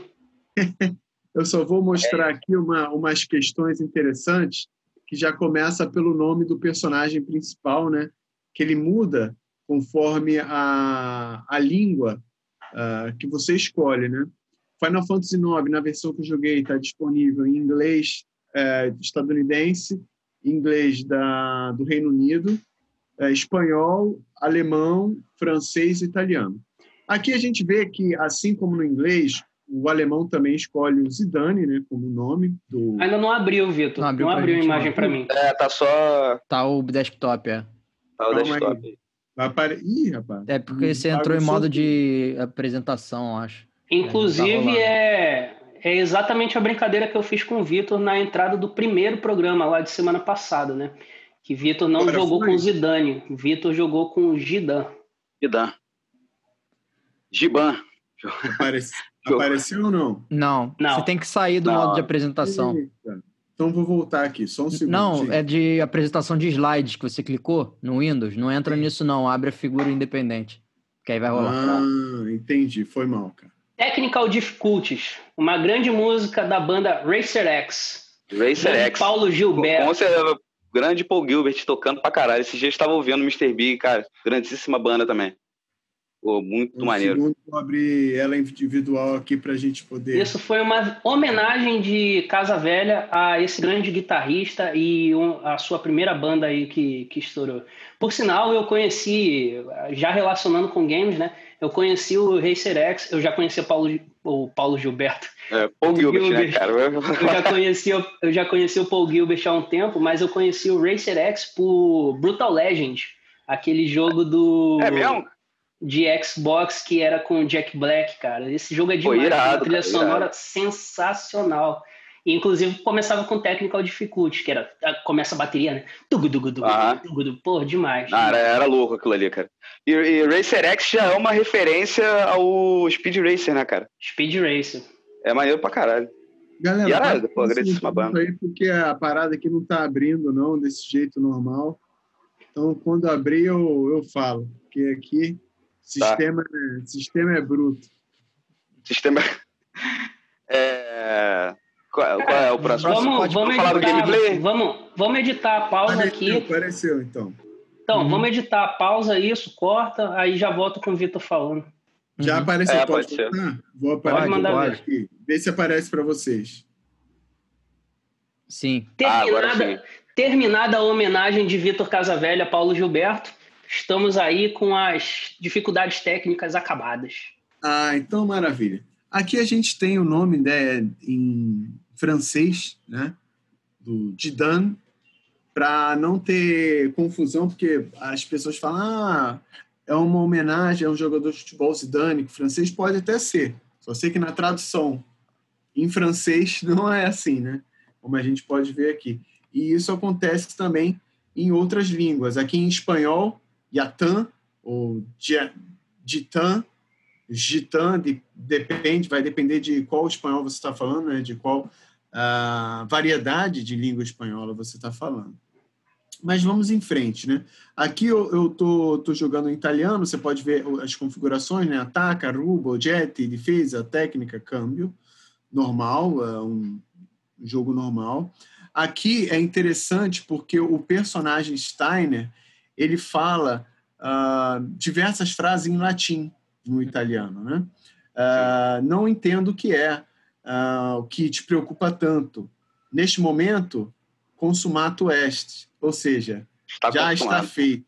Eu só vou mostrar aqui uma, umas questões interessantes, que já começa pelo nome do personagem principal, né? Que ele muda conforme a, a língua uh, que você escolhe, né? Final Fantasy IX, na versão que eu joguei, está disponível em inglês uh, estadunidense, inglês da, do Reino Unido, uh, espanhol, alemão, francês e italiano. Aqui a gente vê que, assim como no inglês, o alemão também escolhe o Zidane, né, como nome do. Ainda não abriu, Vitor. Não abriu, não abriu a imagem para mim. É, tá só. Tá o desktop, é. Tá o Calma desktop. Aí. Apare... Ih, rapaz. É porque você entrou em modo de apresentação, acho. Inclusive, tá é, é exatamente a brincadeira que eu fiz com o Vitor na entrada do primeiro programa lá de semana passada, né? Que Vitor não Agora jogou foi. com o Zidane, Vitor jogou com o Gidan. Gidan. Giban. Aparece... Apareceu ou não? não? Não. Você tem que sair do não. modo de apresentação. Eita. Então vou voltar aqui, só um segundo. Não, é de apresentação de slides que você clicou no Windows. Não entra Sim. nisso, não. Abre a figura independente. Que aí vai rolar. Ah, entendi. Foi mal, cara. Technical Difficulties, uma grande música da banda Racer X. Racer X. Paulo Gilberto. Com certeza, grande Paul Gilbert tocando pra caralho. Esse dia eu estava ouvindo o Mr. Big, cara. Grandíssima banda também. Pô, muito um maneiro. Segundo, vou abrir ela individual aqui para a gente poder. Isso foi uma homenagem de Casa Velha a esse grande guitarrista e um, a sua primeira banda aí que, que estourou. Por sinal, eu conheci, já relacionando com games, né? Eu conheci o Racer X, eu já conhecia o Paulo, o Paulo Gilberto. É, Paul Gilbert, Gilbert, né, cara? Eu já, conheci, eu já conheci o Paul Gilbert há um tempo, mas eu conheci o Racer X por Brutal Legend, aquele jogo do. É mesmo? de Xbox que era com o Jack Black, cara. Esse jogo é demais, Pô, irado, uma trilha cara, sonora irado. sensacional. E, inclusive, começava com Technical Difficulty, que era. Começa a bateria, né? Tugu, tugu, tugu, ah. tugu, Pô, demais. Ah, era, era, louco aquilo ali, cara. E, e, Racer X já é uma referência ao Speed Racer, né, cara? Speed Racer. É maneiro pra caralho. Galera, e era, pô, grandíssima banda. Aí porque a parada aqui não tá abrindo, não, desse jeito normal. Então, quando abrir, eu, eu falo. Porque aqui Sistema, tá. é, sistema é bruto. Sistema é. Qual, qual é o próximo? Vamos, vamos, falar editar, do gameplay? Vamos, vamos editar a pausa apareceu, aqui. Apareceu, então. Então, uhum. vamos editar a pausa, isso, corta, aí já volto com o Vitor falando. Já uhum. apareceu, é, pode, pode ser. Vou aparecer pode, pode. aqui. Vê se aparece para vocês. Sim. Terminada, ah, sim. terminada a homenagem de Vitor Casavelha a Paulo Gilberto, estamos aí com as dificuldades técnicas acabadas. Ah, então maravilha. Aqui a gente tem o nome né, em francês, né, do Didan, para não ter confusão, porque as pessoas falam, ah, é uma homenagem a um jogador de futebol que francês pode até ser. Só sei que na tradução em francês não é assim, né? Como a gente pode ver aqui. E isso acontece também em outras línguas. Aqui em espanhol, Yatan ou Gitan, Gitan, de, depende, vai depender de qual espanhol você está falando, né? de qual uh, variedade de língua espanhola você está falando. Mas vamos em frente, né? Aqui eu estou tô, tô jogando em italiano, você pode ver as configurações, né? Ataca, rubo, jet, defesa, técnica, câmbio, normal, é um jogo normal. Aqui é interessante porque o personagem Steiner, ele fala uh, diversas frases em latim no italiano, né? Uh, não entendo o que é, uh, o que te preocupa tanto. Neste momento, consumato est, ou seja, está já consumado. está feito.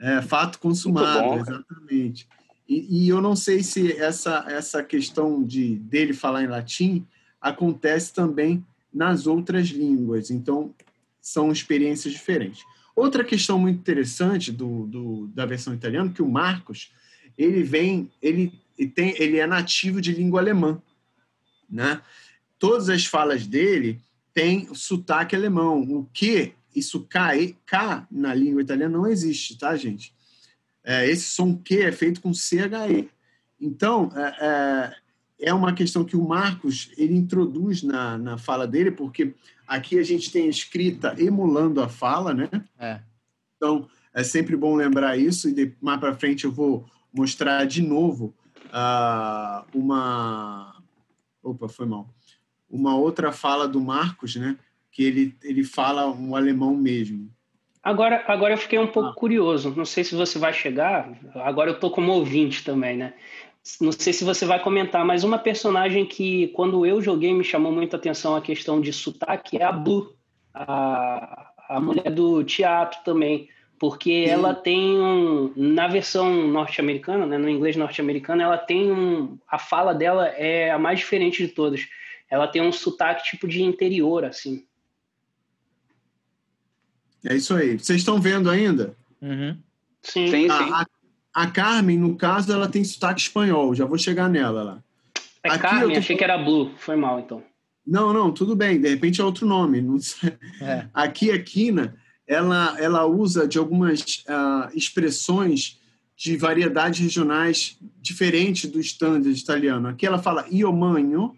É, fato consumado, bom, exatamente. E, e, eu não sei se essa, essa questão de dele falar em latim acontece também nas outras línguas. Então, são experiências diferentes. Outra questão muito interessante do, do, da versão italiana, que o Marcos, ele vem, ele, tem, ele é nativo de língua alemã, né? Todas as falas dele têm sotaque alemão, o que isso K, K na língua italiana não existe, tá, gente? É, esse som Q é feito com CHE. Então, é, é, é uma questão que o Marcos ele introduz na, na fala dele, porque Aqui a gente tem a escrita emulando a fala, né? É. Então, é sempre bom lembrar isso e de, mais para frente eu vou mostrar de novo uh, uma... Opa, foi mal. Uma outra fala do Marcos, né? Que ele, ele fala um alemão mesmo. Agora, agora eu fiquei um pouco ah. curioso. Não sei se você vai chegar. Agora eu tô como ouvinte também, né? Não sei se você vai comentar, mas uma personagem que, quando eu joguei, me chamou muita atenção a questão de sotaque é a Blue, a, a mulher do teatro também. Porque Sim. ela tem um. Na versão norte-americana, né, no inglês norte-americano, ela tem um. A fala dela é a mais diferente de todas. Ela tem um sotaque tipo de interior, assim. É isso aí. Vocês estão vendo ainda? Uhum. Sim, sim. A, a, a, Carmen, no caso, ela tem sotaque espanhol. Já vou chegar nela lá. É Aqui Carmen, tô... achei que era Blue. Foi mal, então. Não, não, tudo bem. De repente é outro nome. Não é. Aqui a Kina, ela, ela usa de algumas uh, expressões de variedades regionais diferentes do standard italiano. Aqui ela fala io manho,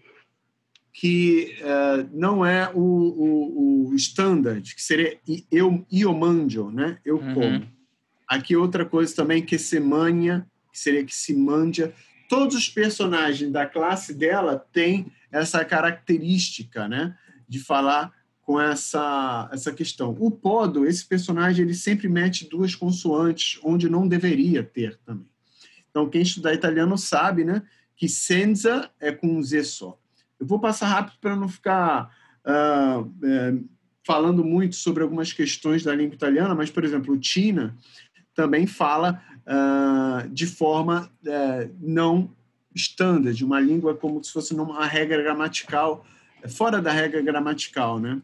que uh, não é o, o, o, standard, que seria eu io mangio, né? Eu uhum. como. Aqui outra coisa também que se manha, que seria que se manja. Todos os personagens da classe dela têm essa característica, né? De falar com essa, essa questão. O Podo, esse personagem, ele sempre mete duas consoantes onde não deveria ter também. Então, quem estudar italiano sabe, né? Que senza é com um Z só. Eu vou passar rápido para não ficar uh, é, falando muito sobre algumas questões da língua italiana, mas, por exemplo, o Tina também fala uh, de forma uh, não standard, uma língua como se fosse uma regra gramatical, fora da regra gramatical, né?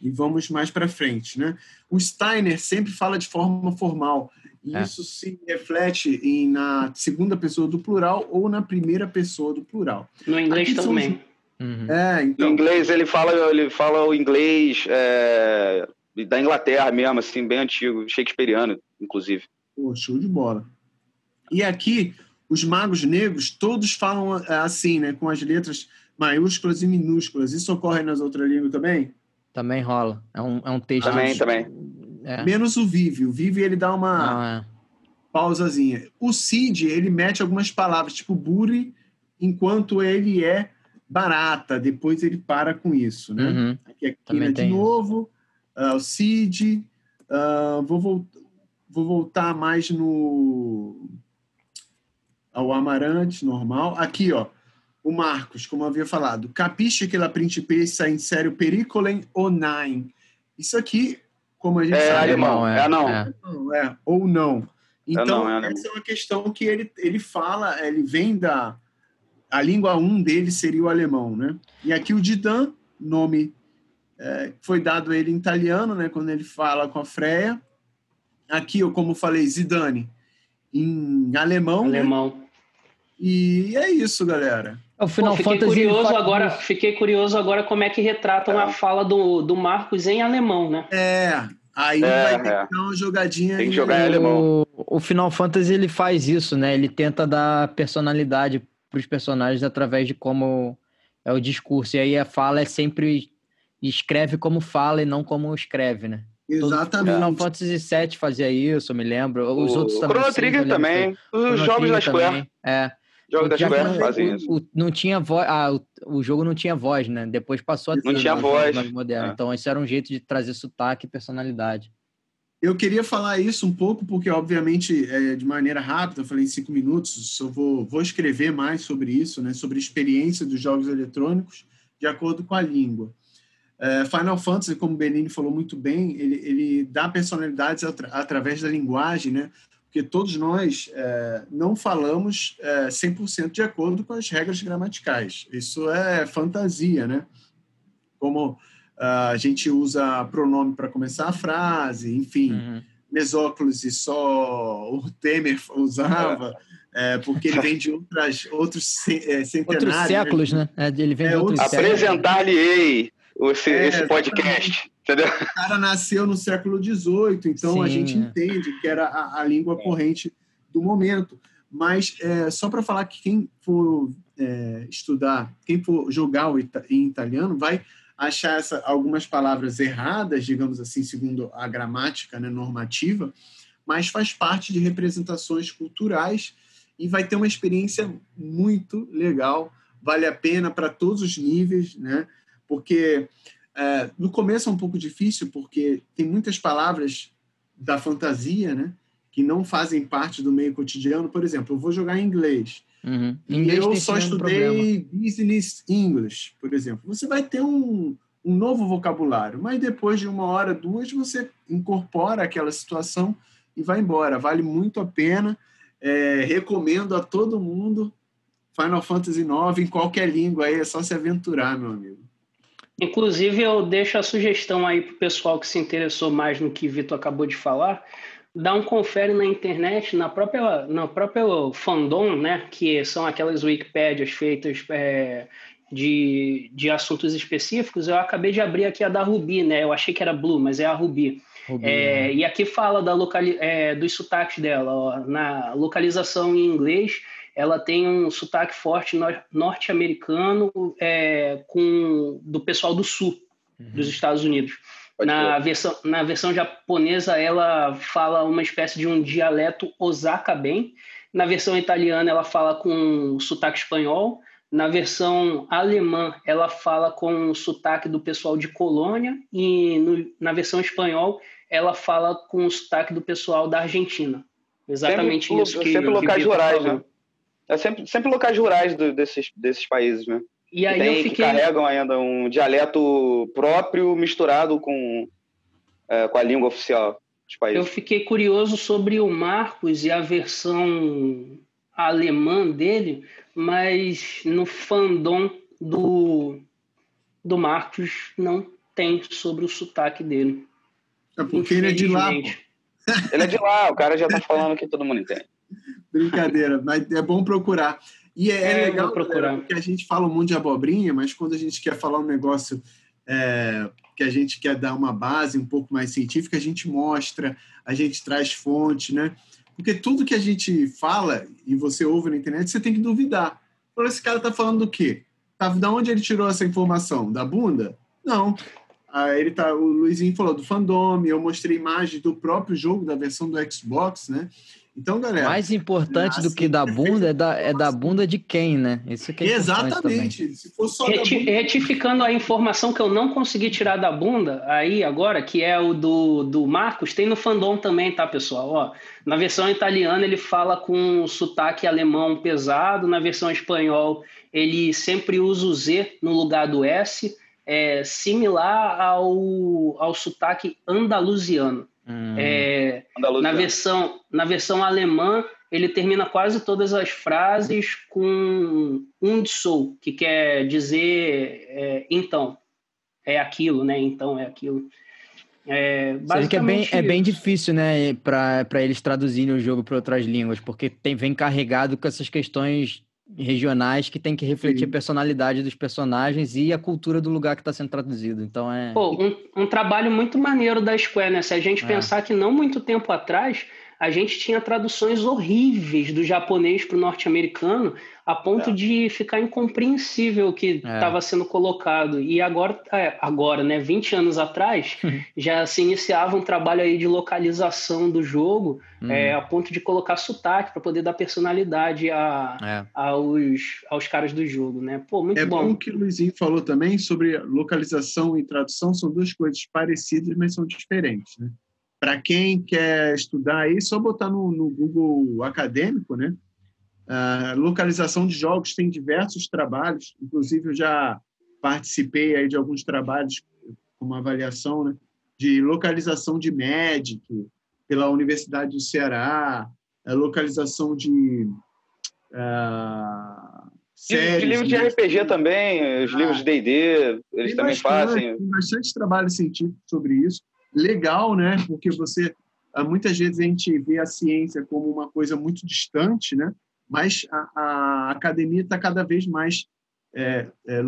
E vamos mais para frente, né? O Steiner sempre fala de forma formal, e é. isso se reflete em, na segunda pessoa do plural ou na primeira pessoa do plural. No inglês Aqui também. Uhum. É, então... Em inglês ele fala, ele fala o inglês é, da Inglaterra mesmo, assim, bem antigo, shakespeariano, inclusive. Pô, show de bola. E aqui, os magos negros, todos falam é, assim, né? Com as letras maiúsculas e minúsculas. Isso ocorre nas outras línguas também? Também rola. É um, é um texto. Também, de... também. É. Menos o Vive. O Vive, ele dá uma Não, é. pausazinha. O Cid, ele mete algumas palavras, tipo Buri, enquanto ele é barata, depois ele para com isso, né? Uhum. Aqui a Kina de novo, uh, o Cid, uh, vou, vol vou voltar mais no ao Amarante, normal. Aqui, ó, o Marcos, como eu havia falado, capisce que la principessa in sério pericolem nine. Isso aqui, como a gente é sabe... Alemão, é, é, não. É. é. Ou não. Então, é não, é essa é uma questão que ele, ele fala, ele vem da a língua 1 um dele seria o alemão, né? E aqui o Didan, nome é, foi dado a ele em italiano, né? Quando ele fala com a Freya. Aqui, eu como falei, Zidane, em alemão. Né? Alemão. Né? E é isso, galera. O Final Pô, fiquei Fantasy curioso agora, fiquei curioso agora como é que retratam é. a fala do, do Marcos em alemão, né? É, aí é, vai ter é. que dar uma jogadinha. Tem que jogar em alemão. O, o Final Fantasy ele faz isso, né? Ele tenta dar personalidade para os personagens através de como é o discurso. E aí a fala é sempre escreve como fala e não como escreve, né? Exatamente. Final Fantasy VII fazia isso, eu me lembro. Os o outros também. Chrono Trigger também. Os jogos da Square. É. Jogos da Square fazem isso. O, não tinha voz. Ah, o, o, jogo não tinha voz, né? Depois passou a ter. Não tinha voz. É. Então, esse era um jeito de trazer sotaque e personalidade. Eu queria falar isso um pouco, porque, obviamente, é, de maneira rápida, eu falei em cinco minutos, eu vou, vou escrever mais sobre isso, né, sobre a experiência dos jogos eletrônicos de acordo com a língua. É, Final Fantasy, como o Benini falou muito bem, ele, ele dá personalidades atra, através da linguagem, né? Porque todos nós é, não falamos é, 100% de acordo com as regras gramaticais. Isso é fantasia, né? Como Uh, a gente usa pronome para começar a frase, enfim. Uhum. Mesóclise e só o Temer usava, é. É, porque ele vem de outras, outros é, centenários. Outros né? séculos, né? né? Ele vem de é, outros Apresentar-lhe-ei esse, é, esse podcast. Entendeu? O cara nasceu no século XVIII, então Sim, a gente entende que era a, a língua corrente do momento. Mas é, só para falar que quem for é, estudar, quem for jogar em italiano, vai achar essa, algumas palavras erradas, digamos assim, segundo a gramática né, normativa, mas faz parte de representações culturais e vai ter uma experiência muito legal, vale a pena para todos os níveis, né? Porque é, no começo é um pouco difícil, porque tem muitas palavras da fantasia, né? Que não fazem parte do meio cotidiano. Por exemplo, eu vou jogar em inglês. Uhum. inglês eu só estudei business English, por exemplo. Você vai ter um, um novo vocabulário, mas depois de uma hora, duas, você incorpora aquela situação e vai embora. Vale muito a pena. É, recomendo a todo mundo Final Fantasy IX em qualquer língua aí, é só se aventurar, meu amigo. Inclusive, eu deixo a sugestão aí para o pessoal que se interessou mais no que Vitor acabou de falar, dá um confere na internet, na própria, na própria fandom, né, que são aquelas Wikipédias feitas é, de, de assuntos específicos. Eu acabei de abrir aqui a da Ruby, né? Eu achei que era Blue, mas é a Ruby. Ruby é, né? E aqui fala da locali é, dos sotaques dela. Ó, na localização em inglês, ela tem um sotaque forte norte-americano é, com do pessoal do sul uhum. dos Estados Unidos. na versão, na versão japonesa, ela fala uma espécie de um dialeto Osaka bem. Na versão italiana, ela fala com sotaque espanhol. Na versão alemã, ela fala com o sotaque do pessoal de Colônia. E no, na versão espanhol, ela fala com o sotaque do pessoal da Argentina. Exatamente sempre, isso que Sempre locais rurais, né? É sempre, sempre locais rurais do, desses, desses países, né? E aí tem, eu fiquei... que carregam ainda um dialeto próprio misturado com, é, com a língua oficial dos países. Eu fiquei curioso sobre o Marcos e a versão alemã dele, mas no fandom do, do Marcos não tem sobre o sotaque dele. É porque ele é de lá. Ele é de lá, o cara já tá falando que todo mundo entende. Brincadeira, mas é bom procurar. E é, é legal procurar. porque a gente fala um monte de abobrinha, mas quando a gente quer falar um negócio é, que a gente quer dar uma base um pouco mais científica, a gente mostra, a gente traz fonte, né? Porque tudo que a gente fala e você ouve na internet, você tem que duvidar. Fala, esse cara tá falando do quê? Tá, da onde ele tirou essa informação? Da bunda? Não. Aí ele tá, o Luizinho falou do fandom, eu mostrei imagens do próprio jogo, da versão do Xbox, né? Então, galera. Mais importante do que da bunda é da, é da bunda de quem, né? Isso que é Exatamente. Se for só Reti bunda... Retificando a informação que eu não consegui tirar da bunda, aí agora, que é o do, do Marcos, tem no fandom também, tá, pessoal? Ó, na versão italiana ele fala com sotaque alemão pesado, na versão espanhol ele sempre usa o Z no lugar do S, é, similar ao, ao sotaque andaluziano. Hum. É, na, versão, na versão alemã, ele termina quase todas as frases com und so, que quer dizer é, então. É aquilo, né? Então é aquilo. É, basicamente que é bem, é bem difícil, né, para eles traduzirem o jogo para outras línguas, porque tem, vem carregado com essas questões regionais que tem que refletir Sim. a personalidade dos personagens e a cultura do lugar que está sendo traduzido. Então é. Pô, um, um, trabalho muito maneiro da Square, né? Se a gente é. pensar que não muito tempo atrás a gente tinha traduções horríveis do japonês para o norte-americano, a ponto é. de ficar incompreensível o que estava é. sendo colocado. E agora, é, agora, né, 20 anos atrás, já se iniciava um trabalho aí de localização do jogo, hum. é, a ponto de colocar sotaque para poder dar personalidade a, é. aos, aos caras do jogo, né? Pô, muito é bom. É bom que o Luizinho falou também sobre localização e tradução, são duas coisas parecidas, mas são diferentes, né? Para quem quer estudar aí, só botar no, no Google acadêmico, né? Uh, localização de jogos tem diversos trabalhos, inclusive eu já participei aí de alguns trabalhos como avaliação, né? De localização de Magic pela Universidade do Ceará, a localização de uh, séries, de livros de RPG também, os ah, livros de D&D, eles também bastante, fazem. Tem bastante trabalho científico sobre isso legal, né? Porque você ah, muitas vezes a gente vê a ciência como uma coisa muito distante, né? Mas a, a academia está cada vez mais é, é,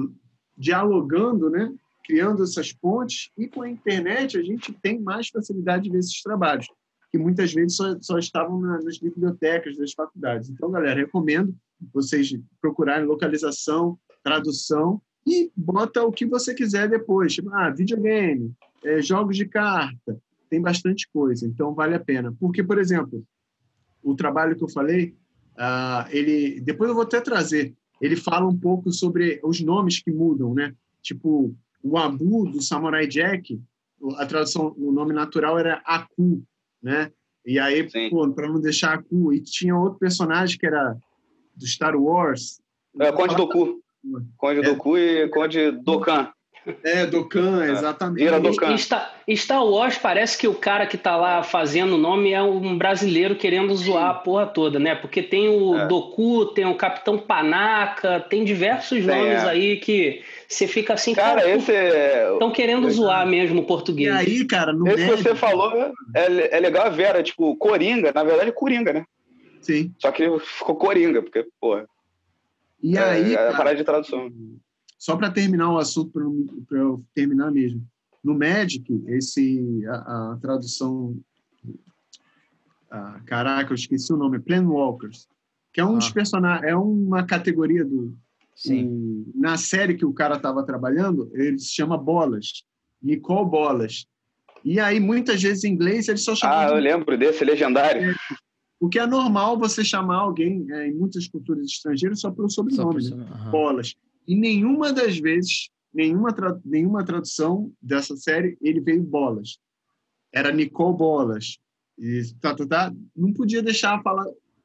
dialogando, né? Criando essas pontes e com a internet a gente tem mais facilidade de ver esses trabalhos que muitas vezes só, só estavam nas bibliotecas das faculdades. Então, galera, recomendo vocês procurarem localização, tradução e bota o que você quiser depois. Tipo, ah, videogame, é, jogos de carta, tem bastante coisa, então vale a pena. Porque, por exemplo, o trabalho que eu falei, uh, ele depois eu vou até trazer, ele fala um pouco sobre os nomes que mudam, né? Tipo, o Abu do Samurai Jack, a tradução, o nome natural era Aku, né? E aí, para não deixar a cu, e tinha outro personagem que era do Star Wars. É, Conde Doku. Conde é. Doku e Conde Dokan. É, Dokkan, é. exatamente. Vira Dokkan. Star, Star Wars parece que o cara que tá lá fazendo o nome é um brasileiro querendo zoar a porra toda, né? Porque tem o é. Doku, tem o Capitão Panaca, tem diversos tem, nomes é. aí que você fica assim, cara, cara esse estão querendo é. zoar mesmo o português. E aí, cara, no Esse que você falou é, é legal ver, era tipo Coringa, na verdade Coringa, né? Sim. Só que ficou Coringa, porque, porra. E aí, é, é parar de tradução. Só para terminar o assunto, para eu terminar mesmo. No Magic, esse, a, a tradução. A, caraca, eu esqueci o nome, é Planewalkers, que é um ah. dos personagens, é uma categoria do. Sim. na série que o cara estava trabalhando, ele se chama Bolas, Nicole Bolas. E aí, muitas vezes em inglês, eles só chamam. Ah, eu lembro desse legendário. O que é normal você chamar alguém, é, em muitas culturas estrangeiras, só pelo sobrenome, só por... uhum. Bolas. E nenhuma das vezes, nenhuma, tra nenhuma tradução dessa série, ele veio bolas. Era Nicole Bolas. E tá, tá, tá. Não podia deixar falar,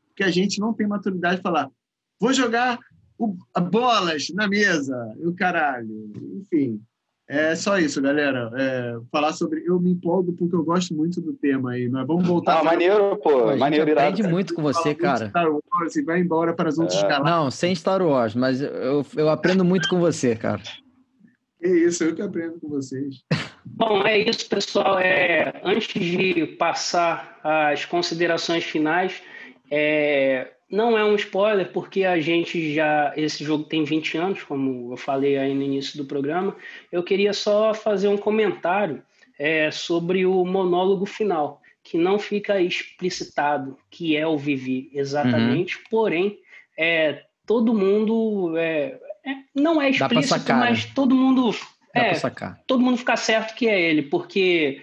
porque a gente não tem maturidade de falar, vou jogar o, bolas na mesa, o caralho. Enfim, é só isso, galera. É, falar sobre. Eu me empolgo porque eu gosto muito do tema aí. Mas vamos voltar. Ah, maneiro, pô. A maneiro irado. aprende muito com você, cara. Star Wars e vai embora para as outras é. galáxias. Não, sem Star Wars, mas eu, eu aprendo muito com você, cara. É isso, eu que aprendo com vocês. Bom, é isso, pessoal. É, antes de passar as considerações finais, é, não é um spoiler, porque a gente já. Esse jogo tem 20 anos, como eu falei aí no início do programa. Eu queria só fazer um comentário é, sobre o monólogo final, que não fica explicitado que é o Vivi exatamente, uhum. porém, é, todo mundo. É, é não é explícito, sacar, mas né? todo mundo. Dá é, todo mundo fica certo que é ele, porque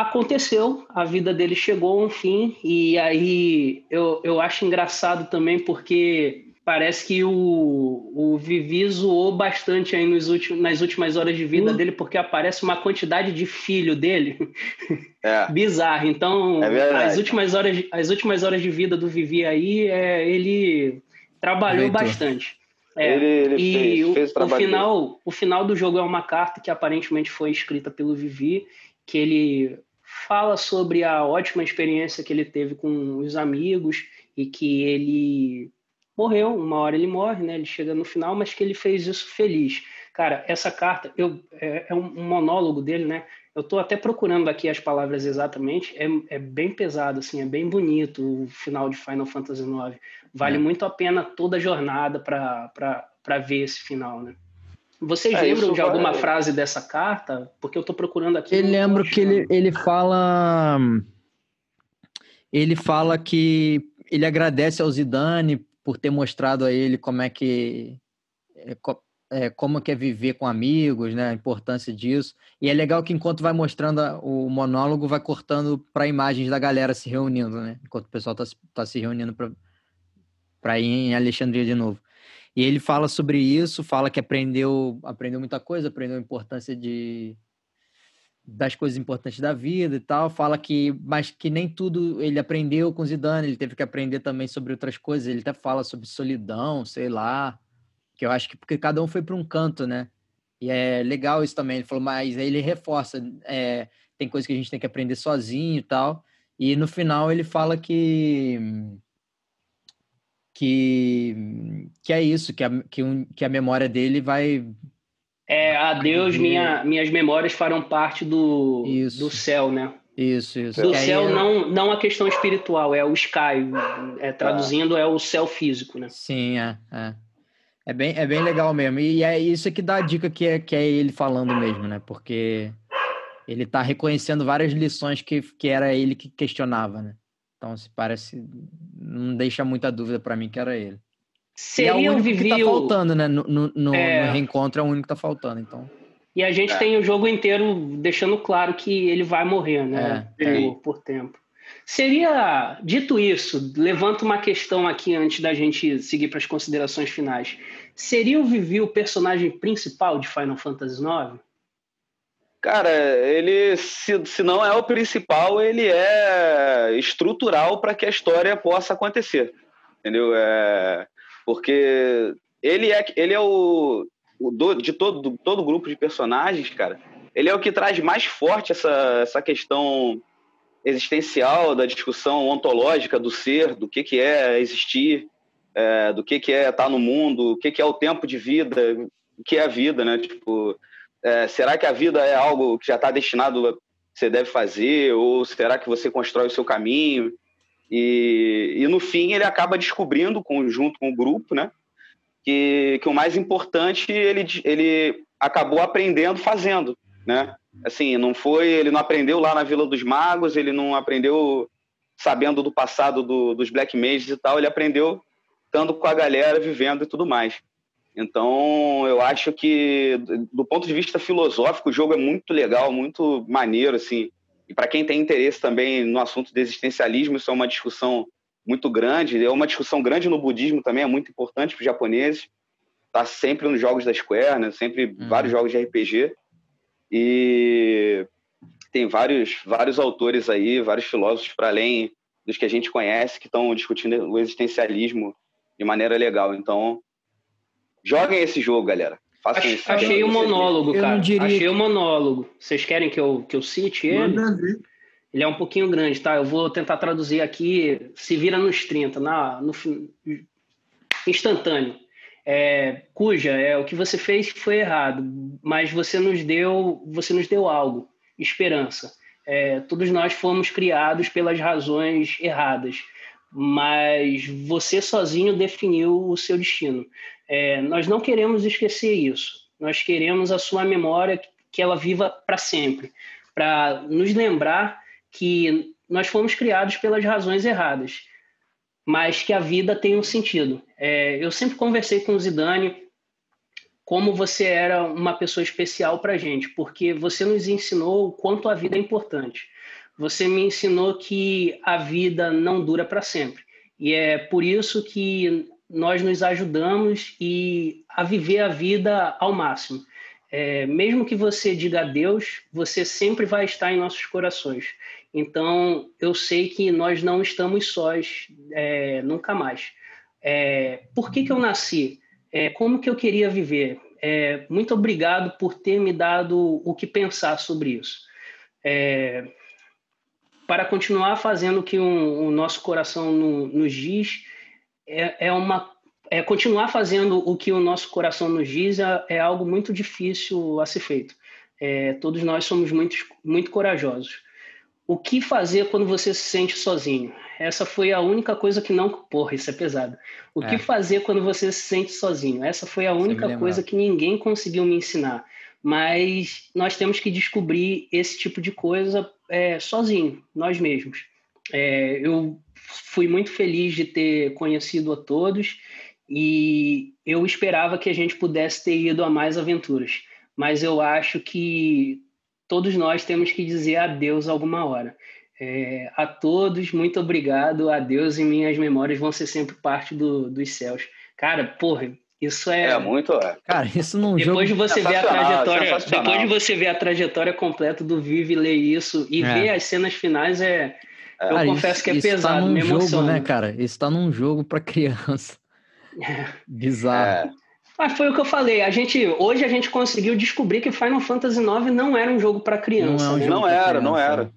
aconteceu, a vida dele chegou a um fim, e aí eu, eu acho engraçado também porque parece que o, o Vivi zoou bastante aí nos últimos, nas últimas horas de vida uhum. dele, porque aparece uma quantidade de filho dele é. bizarro. Então, é as, últimas horas, as últimas horas de vida do Vivi aí, é, ele trabalhou bastante. É, ele, ele e fez, fez o, o, final, o final do jogo é uma carta que aparentemente foi escrita pelo Vivi, que ele fala sobre a ótima experiência que ele teve com os amigos e que ele morreu, uma hora ele morre, né? Ele chega no final, mas que ele fez isso feliz. Cara, essa carta eu, é, é um monólogo dele, né? Eu estou até procurando aqui as palavras exatamente. É, é, bem pesado, assim, é bem bonito o final de Final Fantasy IX. Vale é. muito a pena toda a jornada para ver esse final, né? Vocês é, lembram de alguma frase dessa carta? Porque eu estou procurando aqui. Eu lembro que ele, ele fala. Ele fala que ele agradece ao Zidane por ter mostrado a ele como é que. É, é, como que é viver com amigos, né? A importância disso. E é legal que enquanto vai mostrando o monólogo, vai cortando para imagens da galera se reunindo, né? Enquanto o pessoal está tá se reunindo para ir em Alexandria de novo. E ele fala sobre isso, fala que aprendeu, aprendeu muita coisa, aprendeu a importância de das coisas importantes da vida e tal, fala que mas que nem tudo ele aprendeu com Zidane, ele teve que aprender também sobre outras coisas, ele até fala sobre solidão, sei lá, que eu acho que porque cada um foi para um canto, né? E é legal isso também, ele falou, mas aí ele reforça, é, tem coisas que a gente tem que aprender sozinho e tal, e no final ele fala que que, que é isso, que a, que, um, que a memória dele vai. É, adeus, minha, minhas memórias farão parte do, isso. do céu, né? Isso, isso. Do céu, aí, não, não a questão espiritual, é o sky. É, traduzindo, é o céu físico, né? Sim, é. É, é, bem, é bem legal mesmo. E é isso que dá a dica que é, que é ele falando mesmo, né? Porque ele tá reconhecendo várias lições que, que era ele que questionava, né? Então, se parece, não deixa muita dúvida para mim que era ele. Seria e é o único que tá faltando, né? No, no, no, é... no, reencontro é o único que tá faltando, então. E a gente é. tem o jogo inteiro deixando claro que ele vai morrer, né? É, por, por, tempo. Seria, dito isso, levanto uma questão aqui antes da gente seguir para as considerações finais. Seria o Vivi o personagem principal de Final Fantasy IX? Cara, ele, se, se não é o principal, ele é estrutural para que a história possa acontecer. Entendeu? É, porque ele é, ele é o, o do, de todo, do, todo grupo de personagens, cara. Ele é o que traz mais forte essa, essa questão existencial da discussão ontológica do ser, do que, que é existir, é, do que, que é estar no mundo, o que, que é o tempo de vida, o que é a vida, né? Tipo, é, será que a vida é algo que já está destinado a você deve fazer ou será que você constrói o seu caminho? E, e no fim ele acaba descobrindo, junto com o grupo, né, que, que o mais importante ele, ele acabou aprendendo fazendo, né? Assim, não foi, ele não aprendeu lá na Vila dos Magos, ele não aprendeu sabendo do passado do, dos Black Mages e tal, ele aprendeu estando com a galera, vivendo e tudo mais. Então, eu acho que, do ponto de vista filosófico, o jogo é muito legal, muito maneiro, assim. E para quem tem interesse também no assunto de existencialismo, isso é uma discussão muito grande. É uma discussão grande no budismo também, é muito importante para os japoneses. Está sempre nos jogos da Square, né? sempre uhum. vários jogos de RPG. E tem vários, vários autores aí, vários filósofos para além dos que a gente conhece, que estão discutindo o existencialismo de maneira legal. Então, Joguem esse jogo, galera. Façam Ach, isso. Achei o um monólogo, cara. Diria... Achei o um monólogo. Vocês querem que eu, que eu cite ele? Ele é um pouquinho grande, tá? Eu vou tentar traduzir aqui. Se vira nos 30, na, no instantâneo. É, cuja é o que você fez foi errado, mas você nos deu, você nos deu algo, esperança. É, todos nós fomos criados pelas razões erradas, mas você sozinho definiu o seu destino. É, nós não queremos esquecer isso. Nós queremos a sua memória que ela viva para sempre, para nos lembrar que nós fomos criados pelas razões erradas, mas que a vida tem um sentido. É, eu sempre conversei com o Zidane como você era uma pessoa especial para a gente, porque você nos ensinou o quanto a vida é importante. Você me ensinou que a vida não dura para sempre. E é por isso que nós nos ajudamos e a viver a vida ao máximo. É, mesmo que você diga adeus, você sempre vai estar em nossos corações. Então, eu sei que nós não estamos sós é, nunca mais. É, por que, que eu nasci? É, como que eu queria viver? É, muito obrigado por ter me dado o que pensar sobre isso. É, para continuar fazendo o que um, o nosso coração no, nos diz, é, é uma é, continuar fazendo o que o nosso coração nos diz é, é algo muito difícil a ser feito. É, todos nós somos muito, muito corajosos. O que fazer quando você se sente sozinho? Essa foi a única coisa que não. Porra, isso é pesado. O é. que fazer quando você se sente sozinho? Essa foi a única coisa que ninguém conseguiu me ensinar. Mas nós temos que descobrir esse tipo de coisa é, sozinho, nós mesmos. É, eu fui muito feliz de ter conhecido a todos e eu esperava que a gente pudesse ter ido a mais aventuras, mas eu acho que todos nós temos que dizer adeus alguma hora. É, a todos, muito obrigado. Adeus e minhas memórias vão ser sempre parte do, dos céus. Cara, porra, isso é. É muito. É. Cara, isso não depois jogo... de você ver a trajetória, depois de você ver a trajetória completa do Vive ler isso e é. ver as cenas finais é eu cara, confesso isso, que é isso pesado, tá num me jogo, né, cara? Isso tá num jogo para criança. Bizarro. É. Mas foi o que eu falei. A gente hoje a gente conseguiu descobrir que Final Fantasy IX não era um jogo para criança. Não, é um né? não era, criança. não era.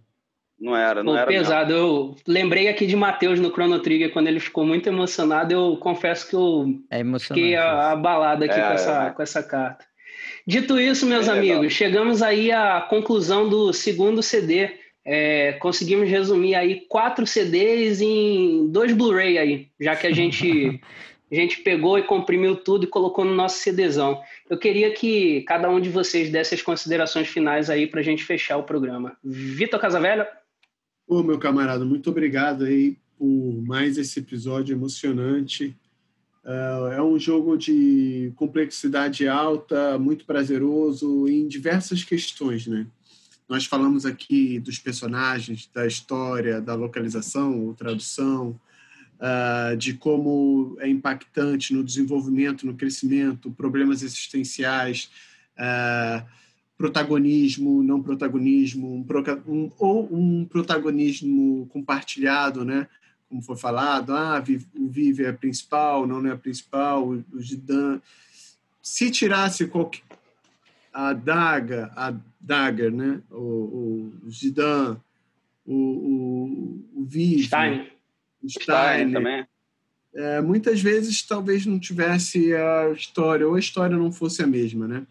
Não era, não Pô, era. Pesado. Mesmo. Eu lembrei aqui de Matheus no Chrono Trigger quando ele ficou muito emocionado. Eu confesso que eu é fiquei abalado aqui é, com, essa, é. com essa carta. Dito isso, meus é, amigos, chegamos aí à conclusão do segundo CD é, conseguimos resumir aí quatro CDs em dois Blu-ray aí, já que a gente, a gente pegou e comprimiu tudo e colocou no nosso CDzão. Eu queria que cada um de vocês desse as considerações finais aí para a gente fechar o programa. Vitor Casavelha? Ô, meu camarada, muito obrigado aí por mais esse episódio emocionante. Uh, é um jogo de complexidade alta, muito prazeroso em diversas questões, né? Nós falamos aqui dos personagens, da história, da localização ou tradução, uh, de como é impactante no desenvolvimento, no crescimento, problemas existenciais, uh, protagonismo, não protagonismo, um, um, ou um protagonismo compartilhado, né? Como foi falado, ah, o Vive é a principal, não é a principal, o, o Zidane. Se tirasse qualquer, a Daga, a Dagger, né? O, o Zidane, o, o, o Vive, Stein, Stein, Stein também. É, muitas vezes talvez não tivesse a história, ou a história não fosse a mesma, né?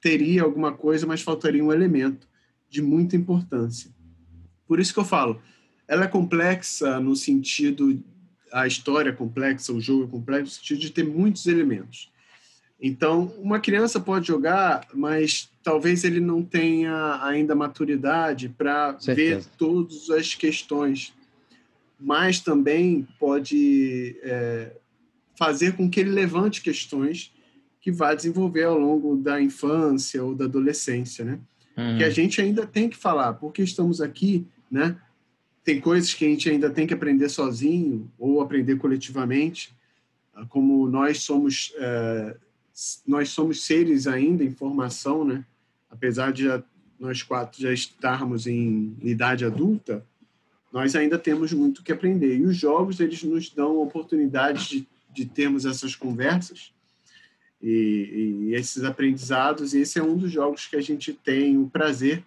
Teria alguma coisa, mas faltaria um elemento de muita importância. Por isso que eu falo, ela é complexa no sentido, a história é complexa, o jogo é complexo, no sentido de ter muitos elementos. Então, uma criança pode jogar, mas talvez ele não tenha ainda maturidade para ver todas as questões mas também pode é, fazer com que ele levante questões que vai desenvolver ao longo da infância ou da adolescência, né? Uhum. Que a gente ainda tem que falar, porque estamos aqui, né? Tem coisas que a gente ainda tem que aprender sozinho ou aprender coletivamente, como nós somos é, nós somos seres ainda em formação, né? Apesar de já, nós quatro já estarmos em idade adulta, nós ainda temos muito que aprender. E os jogos, eles nos dão oportunidades de, de termos essas conversas e, e, esses aprendizados. E esse é um dos jogos que a gente tem o prazer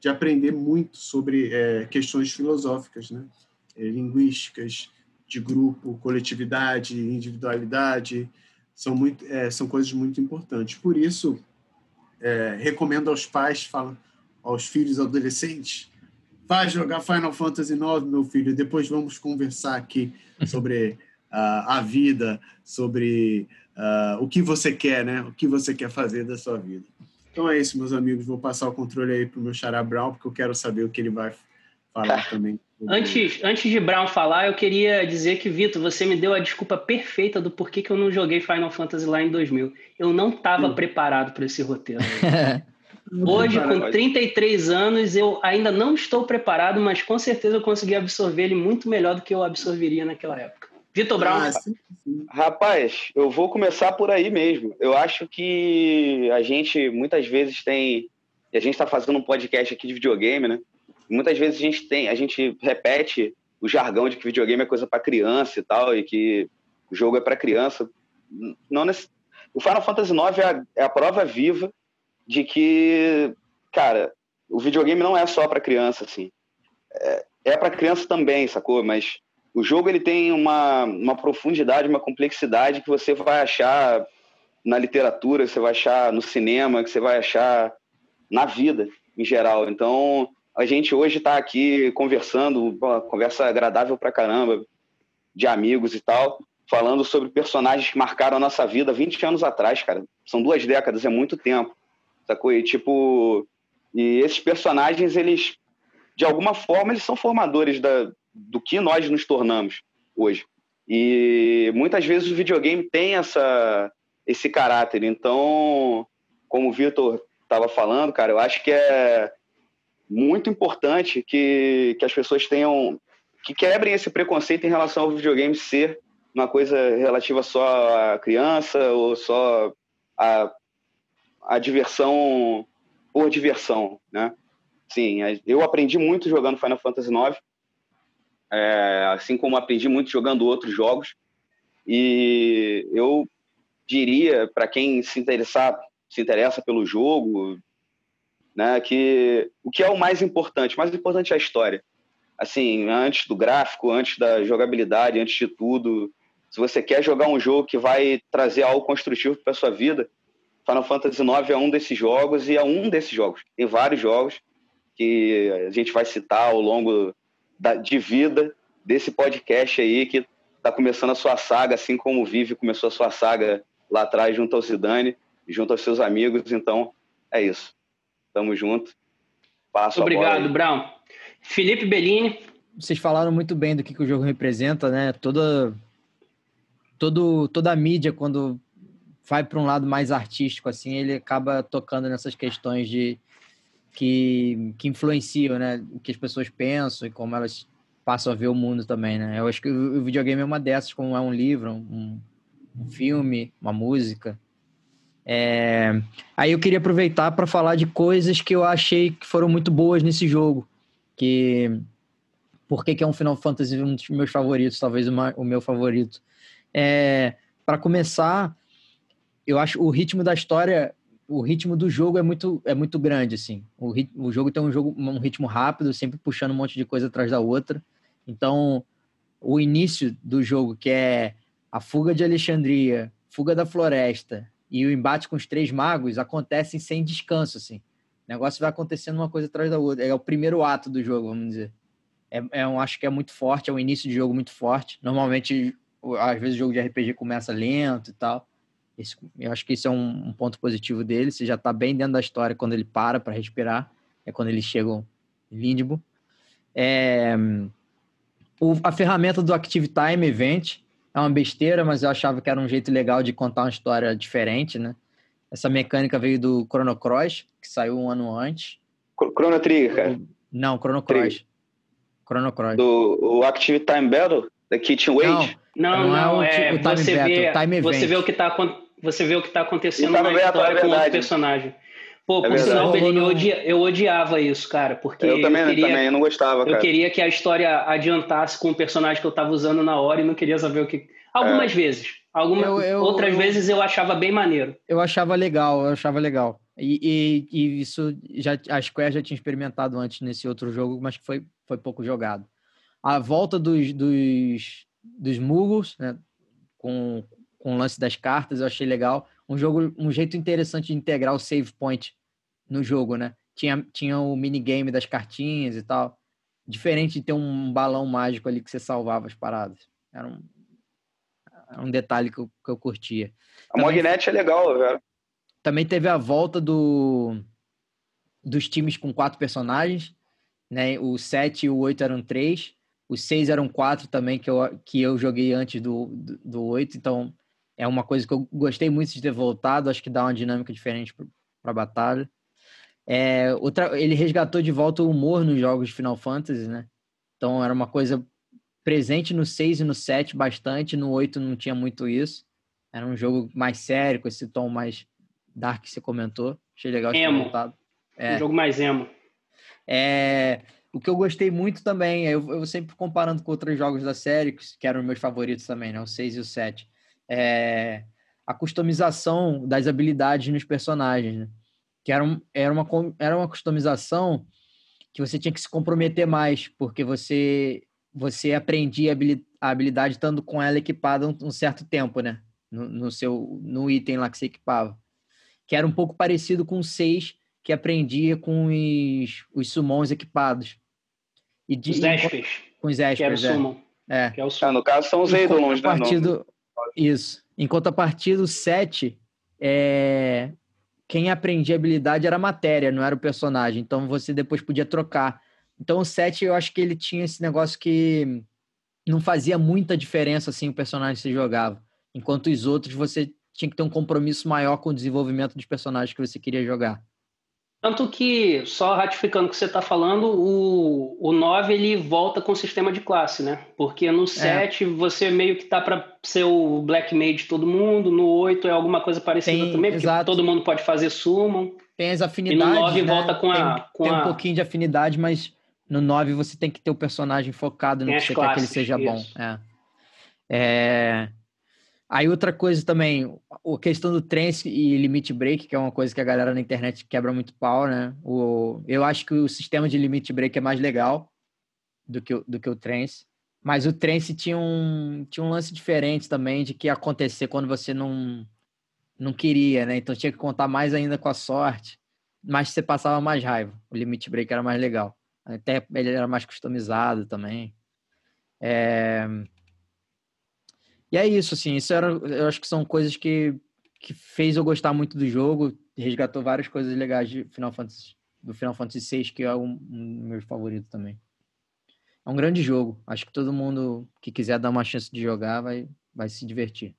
de aprender muito sobre é, questões filosóficas, né? É, linguísticas, de grupo, coletividade, individualidade. São, muito, é, são coisas muito importantes. Por isso, é, recomendo aos pais, falo, aos filhos adolescentes, Vai jogar Final Fantasy IX, meu filho. Depois vamos conversar aqui sobre uh, a vida, sobre uh, o que você quer, né? O que você quer fazer da sua vida. Então é isso, meus amigos. Vou passar o controle aí para o meu Xará Brown, porque eu quero saber o que ele vai falar também. Antes, antes de Brown falar, eu queria dizer que, Vitor, você me deu a desculpa perfeita do porquê que eu não joguei Final Fantasy lá em 2000. Eu não estava preparado para esse roteiro. Hoje, com 33 anos, eu ainda não estou preparado, mas com certeza eu consegui absorver ele muito melhor do que eu absorveria naquela época. Vitor Brown. Ah, sim, sim. Rapaz, eu vou começar por aí mesmo. Eu acho que a gente muitas vezes tem. A gente está fazendo um podcast aqui de videogame, né? Muitas vezes a gente tem, a gente repete o jargão de que videogame é coisa para criança e tal, e que o jogo é para criança. Não nesse... O Final Fantasy IX é a, é a prova viva de que, cara, o videogame não é só para criança, assim. É, é para criança também, sacou? Mas o jogo ele tem uma, uma profundidade, uma complexidade que você vai achar na literatura, você vai achar no cinema, que você vai achar na vida em geral. Então, a gente hoje está aqui conversando, uma conversa agradável pra caramba, de amigos e tal, falando sobre personagens que marcaram a nossa vida 20 anos atrás, cara. São duas décadas, é muito tempo sacou? E, tipo, e esses personagens, eles, de alguma forma, eles são formadores da, do que nós nos tornamos hoje. E muitas vezes o videogame tem essa, esse caráter. Então, como o Vitor estava falando, cara, eu acho que é muito importante que, que as pessoas tenham. que quebrem esse preconceito em relação ao videogame ser uma coisa relativa só à criança ou só a a diversão por diversão, né? Sim, eu aprendi muito jogando Final Fantasy IX, é, assim como aprendi muito jogando outros jogos. E eu diria para quem se interessar, se interessa pelo jogo, né, que o que é o mais importante? O mais importante é a história. Assim, antes do gráfico, antes da jogabilidade, antes de tudo, se você quer jogar um jogo que vai trazer algo construtivo para sua vida, Final Fantasy IX é um desses jogos e é um desses jogos. Tem vários jogos que a gente vai citar ao longo da, de vida desse podcast aí que está começando a sua saga, assim como o Vive começou a sua saga lá atrás junto ao Zidane, junto aos seus amigos. Então, é isso. Tamo junto. Passo Obrigado, Brown. Felipe Bellini. Vocês falaram muito bem do que, que o jogo representa, né? Toda, todo, toda a mídia, quando vai para um lado mais artístico, assim, ele acaba tocando nessas questões de que, que influenciam, né, o que as pessoas pensam e como elas passam a ver o mundo também, né? Eu acho que o videogame é uma dessas, como é um livro, um, um filme, uma música. É... Aí eu queria aproveitar para falar de coisas que eu achei que foram muito boas nesse jogo. Que por que, que é um Final Fantasy um dos meus favoritos, talvez uma, o meu favorito. É... Para começar, eu acho o ritmo da história, o ritmo do jogo é muito, é muito grande, assim. O, rit, o jogo tem um, jogo, um ritmo rápido, sempre puxando um monte de coisa atrás da outra. Então, o início do jogo, que é a fuga de Alexandria, fuga da floresta e o embate com os três magos, acontecem sem descanso, assim. O negócio vai acontecendo uma coisa atrás da outra. É o primeiro ato do jogo, vamos dizer. É, é um, acho que é muito forte, é um início de jogo muito forte. Normalmente, às vezes o jogo de RPG começa lento e tal. Isso, eu acho que isso é um, um ponto positivo dele. Você já está bem dentro da história quando ele para para respirar. É quando eles chegam em. É, o, a ferramenta do Active Time Event é uma besteira, mas eu achava que era um jeito legal de contar uma história diferente, né? Essa mecânica veio do Chrono Cross, que saiu um ano antes. Chrono Trigger, cara? Não, Chrono Cross. Chrono Cross. Do o Active Time Battle? Da Kitchen Wait? Não, não, não, é, o, o Time você Battle, vê, time Você vê o que está você vê o que está acontecendo na história é com outro personagem. Pô, é por sinal, Belinho, eu, odia, eu odiava isso, cara, porque eu também, eu queria, também, eu não gostava, cara. Eu queria que a história adiantasse com o personagem que eu estava usando na hora e não queria saber o que... Algumas é. vezes. Algumas, eu, eu, outras eu, vezes eu achava bem maneiro. Eu achava legal, eu achava legal. E, e, e, isso, já, a Square já tinha experimentado antes nesse outro jogo, mas que foi, foi pouco jogado. A volta dos, dos, dos Muggles, né, com, com o lance das cartas, eu achei legal. Um jogo, um jeito interessante de integrar o save point no jogo, né? Tinha, tinha o minigame das cartinhas e tal. Diferente de ter um balão mágico ali que você salvava as paradas. Era um, era um detalhe que eu, que eu curtia. A Mognete é legal, velho. Também teve a volta do, dos times com quatro personagens. Né? O 7 e o 8 eram três. Os seis eram quatro também, que eu, que eu joguei antes do, do, do 8. Então, é uma coisa que eu gostei muito de ter voltado, acho que dá uma dinâmica diferente para a batalha. É, outra, ele resgatou de volta o humor nos jogos de Final Fantasy, né? Então era uma coisa presente no 6 e no 7 bastante, no 8 não tinha muito isso. Era um jogo mais sério, com esse tom mais dark que você comentou. Achei legal de ter voltado. É. Um jogo mais emo. É, o que eu gostei muito também, eu, eu sempre comparando com outros jogos da série, que eram meus favoritos também, né? O 6 e o 7 é, a customização das habilidades nos personagens, né? que era, um, era, uma, era uma customização que você tinha que se comprometer mais, porque você você aprendia a habilidade estando com ela equipada um, um certo tempo, né? No, no, seu no item lá que você equipava. Que era um pouco parecido com o 6, que aprendia com os, os summons equipados. E de, os Espers. Com os Espers, que era o é. summon. É. Que é o summon. Ah, no caso são os Eidolons, né? Partido, isso. Enquanto a partir do 7, é... quem aprendia habilidade era a matéria, não era o personagem. Então você depois podia trocar. Então o 7 eu acho que ele tinha esse negócio que não fazia muita diferença assim o personagem se jogava. Enquanto os outros você tinha que ter um compromisso maior com o desenvolvimento dos personagens que você queria jogar. Tanto que, só ratificando o que você está falando, o, o 9 ele volta com o sistema de classe, né? Porque no 7 é. você meio que tá para ser o Black Mage de todo mundo, no 8 é alguma coisa parecida tem, também, porque exato. todo mundo pode fazer summon. Tem as afinidades. E no 9 né? volta com tem, a. Com tem a... um pouquinho de afinidade, mas no 9 você tem que ter o personagem focado no tem que você classes, quer que ele seja isso. bom. É. é... Aí outra coisa também, a questão do trance e limit break, que é uma coisa que a galera na internet quebra muito pau, né? O, eu acho que o sistema de limit break é mais legal do que, do que o trance. Mas o trance tinha um, tinha um lance diferente também de que ia acontecer quando você não, não queria, né? Então tinha que contar mais ainda com a sorte, mas você passava mais raiva. O limit break era mais legal. Até ele era mais customizado também. É... E é isso, assim, isso era, eu acho que são coisas que, que fez eu gostar muito do jogo, resgatou várias coisas legais de Final Fantasy, do Final Fantasy VI, que é um, um dos meus favoritos também. É um grande jogo, acho que todo mundo que quiser dar uma chance de jogar vai, vai se divertir.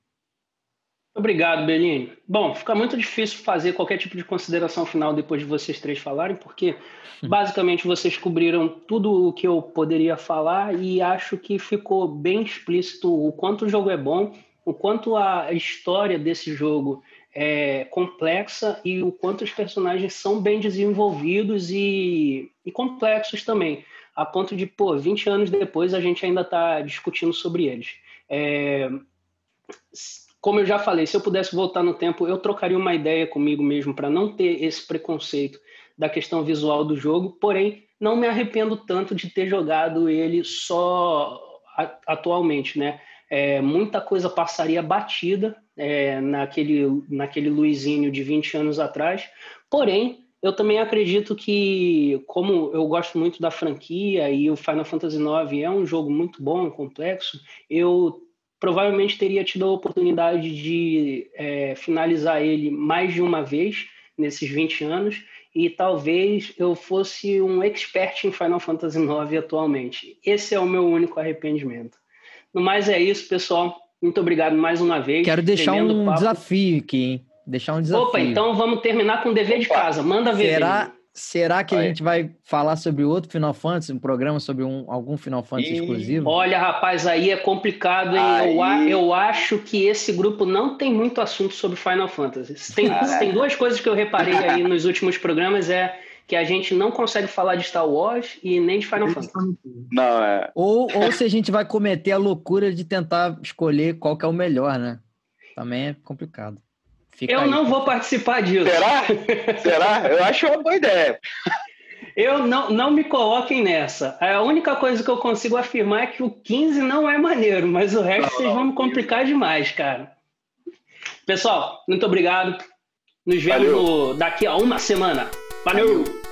Obrigado, Belini. Bom, fica muito difícil fazer qualquer tipo de consideração final depois de vocês três falarem, porque hum. basicamente vocês cobriram tudo o que eu poderia falar e acho que ficou bem explícito o quanto o jogo é bom, o quanto a história desse jogo é, complexa e o quanto os personagens são bem desenvolvidos e, e complexos também, a ponto de, pô, 20 anos depois a gente ainda está discutindo sobre eles. É, como eu já falei, se eu pudesse voltar no tempo, eu trocaria uma ideia comigo mesmo para não ter esse preconceito da questão visual do jogo, porém, não me arrependo tanto de ter jogado ele só atualmente, né? É, muita coisa passaria batida é, naquele, naquele Luizinho de 20 anos atrás, porém, eu também acredito que, como eu gosto muito da franquia e o Final Fantasy IX é um jogo muito bom, complexo, eu provavelmente teria tido a oportunidade de é, finalizar ele mais de uma vez nesses 20 anos e talvez eu fosse um expert em Final Fantasy IX atualmente. Esse é o meu único arrependimento. No mais é isso, pessoal. Muito obrigado mais uma vez. Quero deixar um papo. desafio aqui, hein? Deixar um desafio. Opa, então vamos terminar com o dever de casa. Manda ver. Será, Será que a gente vai falar sobre outro Final Fantasy, um programa sobre um, algum Final Fantasy e... exclusivo? Olha, rapaz, aí é complicado. Aí... Eu, eu acho que esse grupo não tem muito assunto sobre Final Fantasy. Tem, tem duas coisas que eu reparei aí nos últimos programas, é que a gente não consegue falar de Star Wars e nem de Final Fantasy. Não, é. Ou, ou se a gente vai cometer a loucura de tentar escolher qual que é o melhor, né? Também é complicado. Fica eu aí. não vou participar disso. Será? Será? Eu acho uma boa ideia. Eu não, não me coloquem nessa. A única coisa que eu consigo afirmar é que o 15 não é maneiro, mas o resto não, vocês vão me complicar demais, cara. Pessoal, muito obrigado. Nos vemos no, daqui a uma semana. Valeu. Valeu.